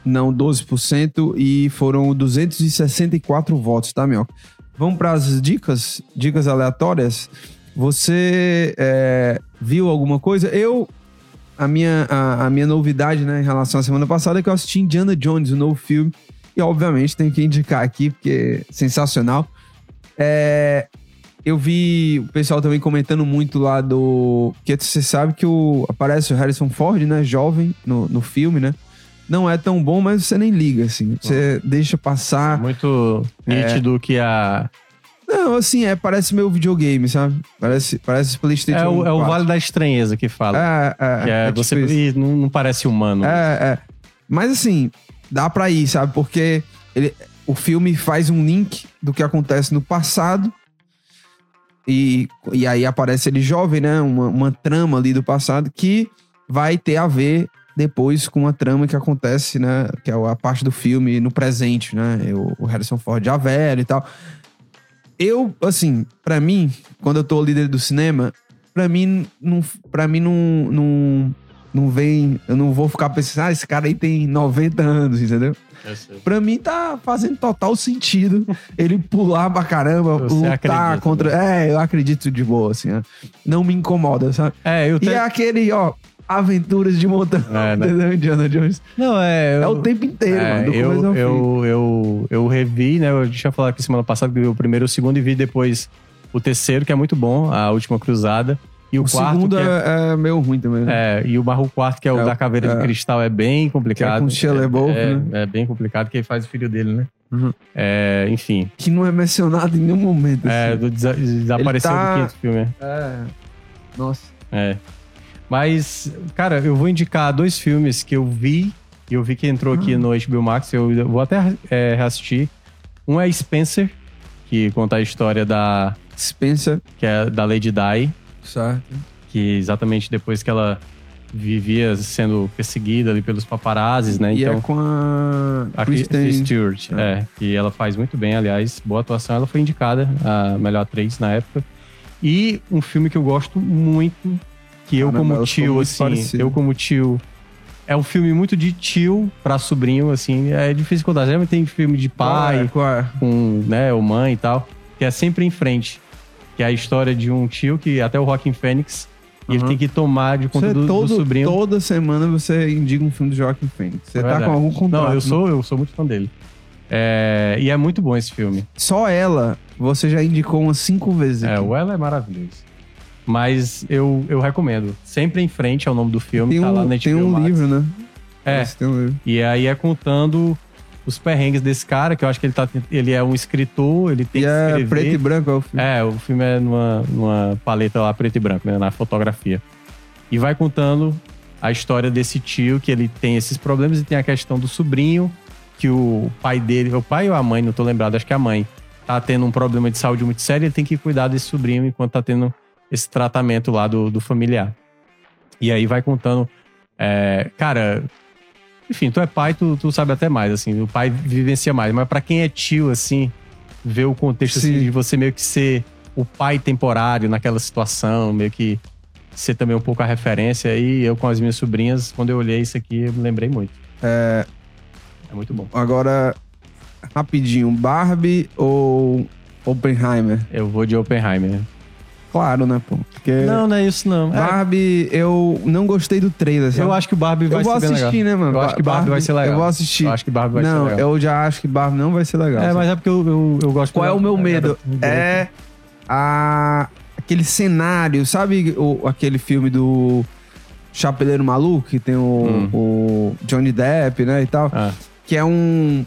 Não, 12%. E foram 264 votos, tá, Mioca? Vamos para as dicas, dicas aleatórias. Você é, viu alguma coisa? Eu, a minha, a, a minha novidade, né, em relação à semana passada é que eu assisti Indiana Jones, o novo filme. E, obviamente, tenho que indicar aqui, porque é sensacional. É, eu vi o pessoal também comentando muito lá do. Que você sabe que o, aparece o Harrison Ford, né? Jovem no, no filme, né? Não é tão bom, mas você nem liga, assim. Você deixa passar. Muito nítido que a. Não, assim, é, parece meu videogame, sabe? Parece, parece PlayStation É o, é o 4. Vale da Estranheza que fala. É, é, que é, é tipo você. Ih, não, não parece humano. É, é. Mas assim, dá pra ir, sabe? Porque ele, o filme faz um link do que acontece no passado. E, e aí aparece ele jovem, né? Uma, uma trama ali do passado que vai ter a ver depois com a trama que acontece, né? Que é a parte do filme no presente, né? O, o Harrison Ford já velho e tal. Eu, assim, pra mim, quando eu tô líder do cinema, pra mim, não, pra mim não, não, não vem. Eu não vou ficar pensando, ah, esse cara aí tem 90 anos, entendeu? Pra mim tá fazendo total sentido ele pular pra caramba, Você lutar acredita, né? contra. É, eu acredito de boa, assim. ó. Não me incomoda, sabe? É, eu E te... é aquele, ó, aventuras de montanha. É, né? Indiana Jones. Não, é. É eu- o tempo inteiro, É, mano. Do começo eu, ao fim. eu, eu, eu revi, né? Eu tinha falado aqui semana passada que vi o primeiro e o segundo e vi depois o terceiro, que é muito bom, a última cruzada. E o, O quarto. segundo é, é, é meio ruim também. né? é, e o barro quarto, que é o É, da caveira é. de cristal, é bem complicado. Que é com Shia LaBeouf, é, né? é bem complicado, que ele faz o filho dele, né? Uhum. É, enfim. Que não é mencionado em nenhum momento. É, assim. do desa- desapareceu tá- do quinto filme. É. Nossa. É. Mas, cara, eu vou indicar dois filmes que eu vi. E eu vi que entrou aqui no HBO Max. Eu vou até é, reassistir. Um é Spencer, que conta a história da, Spencer. que é da Lady Di. Certo. Que exatamente depois que ela vivia sendo perseguida ali pelos paparazzis, né? e então, é com a, a Kristen... Stewart, É. é. E ela faz muito bem, aliás. Boa atuação. Ela foi indicada a melhor atriz na época. E um filme que eu gosto muito, que eu Caramba, como tio, assim, parecidas. eu como tio... É um filme muito de tio pra sobrinho, assim. É difícil contar. Geralmente tem filme de pai, Qual é? com, né, ou mãe e tal, que é sempre em frente. Que é a história de um tio que até o Rockin' Fênix, e ele Uhum. tem que tomar de conta Você, do, do todo, sobrinho. Toda semana você indica um filme do Joaquim Phoenix. Você É tá com algum contrato. Não, eu né? sou, eu sou muito fã dele. É, e é muito bom esse filme. Só ela, você já indicou umas cinco vezes. É, aqui. o Ela é maravilhoso. Mas eu, eu recomendo. Sempre em frente é o nome do filme, Tem tá lá um, na tem um Max. livro, né? É, Esse Tem um livro. e aí é contando os perrengues desse cara, que eu acho que ele, tá, ele é um escritor, ele tem E que é escrever. preto e branco é o filme. É, o filme é numa, numa paleta lá preto e branco, né, na fotografia. E vai contando a história desse tio que ele tem esses problemas e tem a questão do sobrinho, que o pai dele, o pai ou a mãe, não tô lembrado, acho que é a mãe, tá tendo um problema de saúde muito sério, ele tem que cuidar desse sobrinho enquanto tá tendo esse tratamento lá do, do familiar. E aí vai contando. é, cara, Enfim, tu é pai, tu, tu sabe até mais, assim. O pai vivencia mais. Mas pra quem é tio, assim, ver o contexto assim, Sim. de você meio que ser o pai temporário naquela situação, meio que ser também um pouco a referência. E eu com as minhas sobrinhas, quando eu olhei isso aqui, eu me lembrei muito. É, É muito bom. agora, rapidinho, Barbie ou Oppenheimer? Eu vou de Oppenheimer. Claro, né, pô? Porque Não, não é isso não. É, Barbie, eu não gostei do trailer, sabe? eu acho que o Barbie vai eu vou ser bem assistir, legal. né, mano? Eu acho que Barbie vai ser legal. Eu vou assistir. Eu acho que Barbie vai não, ser legal. eu já acho que Barbie não vai ser legal. É, sabe? mas é porque eu, eu, eu gosto... Qual é o meu medo? É... É a, aquele cenário, sabe o, aquele filme do Chapeleiro Maluco, que tem o, Hum. o Johnny Depp, né, e tal, Ah, que é um...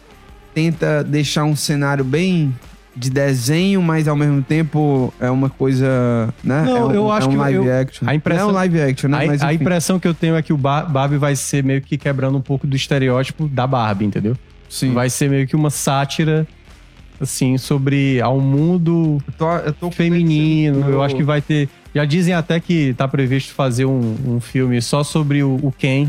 Tenta deixar um cenário bem de desenho, mas ao mesmo tempo é uma coisa, né? Não, é um, eu acho é um que live eu- action. a impressão- Não é um live action, né? a, mas a impressão que eu tenho é que o Bar- Barbie vai ser meio que quebrando um pouco do estereótipo da Barbie, entendeu? Sim. Vai ser meio que uma sátira, assim, sobre ao mundo Eu tô, eu tô feminino. Eu acho que vai ter. Já dizem até que tá previsto fazer um, um filme só sobre o, o Ken,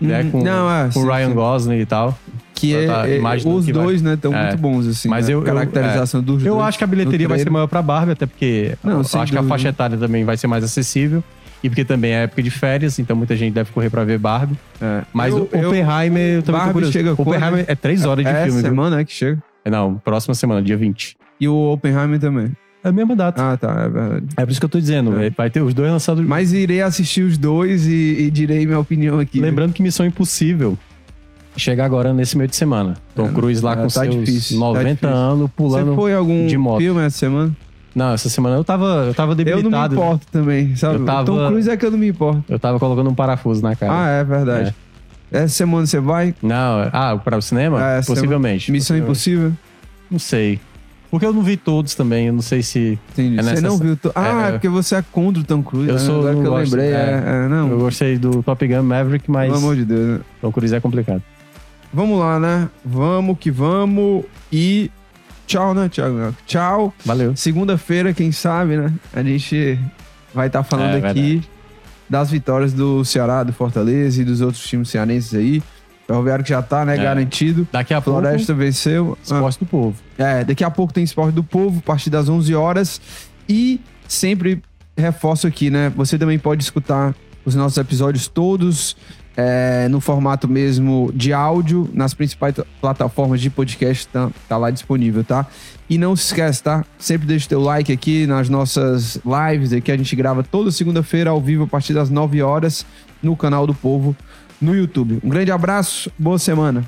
né? Hum, Com, não, é, com sim, Ryan sim. Gosling e tal. Que Eu tá- é, é, os que vai- dois, né, estão É. muito bons, assim. Mas né? eu- eu- Caracterização dos dois. Eu acho que a bilheteria vai ser maior pra Barbie, até porque Não, eu acho que a dúvida. faixa etária também vai ser mais acessível. E porque também é época de férias, então muita gente deve correr pra ver Barbie. É. Mas Eu- o Oppenheimer, eu também tô Barbie curioso. chega? Oppenheimer é três horas de é filme, viu? semana, né, que chega. Não, próxima semana, dia 20. E o Oppenheimer também. É a mesma data. Ah, tá, é verdade. É por isso que eu tô dizendo, É. vai ter os dois lançados. Mas irei assistir os dois e, e direi minha opinião aqui. Lembrando que Missão Impossível chega agora nesse meio de semana. Tom É, Cruise lá é, com tá seus difícil, tá 90 difícil. anos pulando. Você foi algum de moto. filme essa semana? Não, essa semana eu tava, eu tava Eu não me debilitado. importo também, sabe? Eu tava- Tom Cruise é que eu não me importo. Eu tava colocando um parafuso na cara. Ah, é verdade. Essa semana você vai? Não, ah, para o cinema? Ah, essa Possivelmente. Missão. Impossível? Não sei. Porque eu não vi todos também, eu não sei se. Entendi. É você não viu? to- Ah, é, é, porque você é contra o Tom Cruise. Eu né? sou- Agora que eu gosto, lembrei. é. É, é, não. Eu gostei do Top Gun Maverick, mas Pelo amor de Deus. né? Tom Cruise é complicado. Vamos lá, né? Vamos que vamos. E tchau, né, Thiago? Tchau. Valeu. Segunda-feira, quem sabe, né? A gente vai estar falando É, aqui das vitórias do Ceará, do Fortaleza e dos outros times cearenses aí. O Ferroviário que já tá, né? É. Garantido. Daqui a pouco, Floresta venceu. Ah, esporte do povo. é, daqui a pouco tem Esporte do Povo, a partir das 11 horas. E sempre reforço aqui, né? Você também pode escutar os nossos episódios todos é, no formato mesmo de áudio, nas principais plataformas de podcast, tá, tá lá disponível, tá? E não se esquece, tá? Sempre deixa o teu like aqui nas nossas lives aqui. A gente grava toda segunda-feira ao vivo a partir das 9 horas no canal do Povo no YouTube. Um grande abraço, boa semana.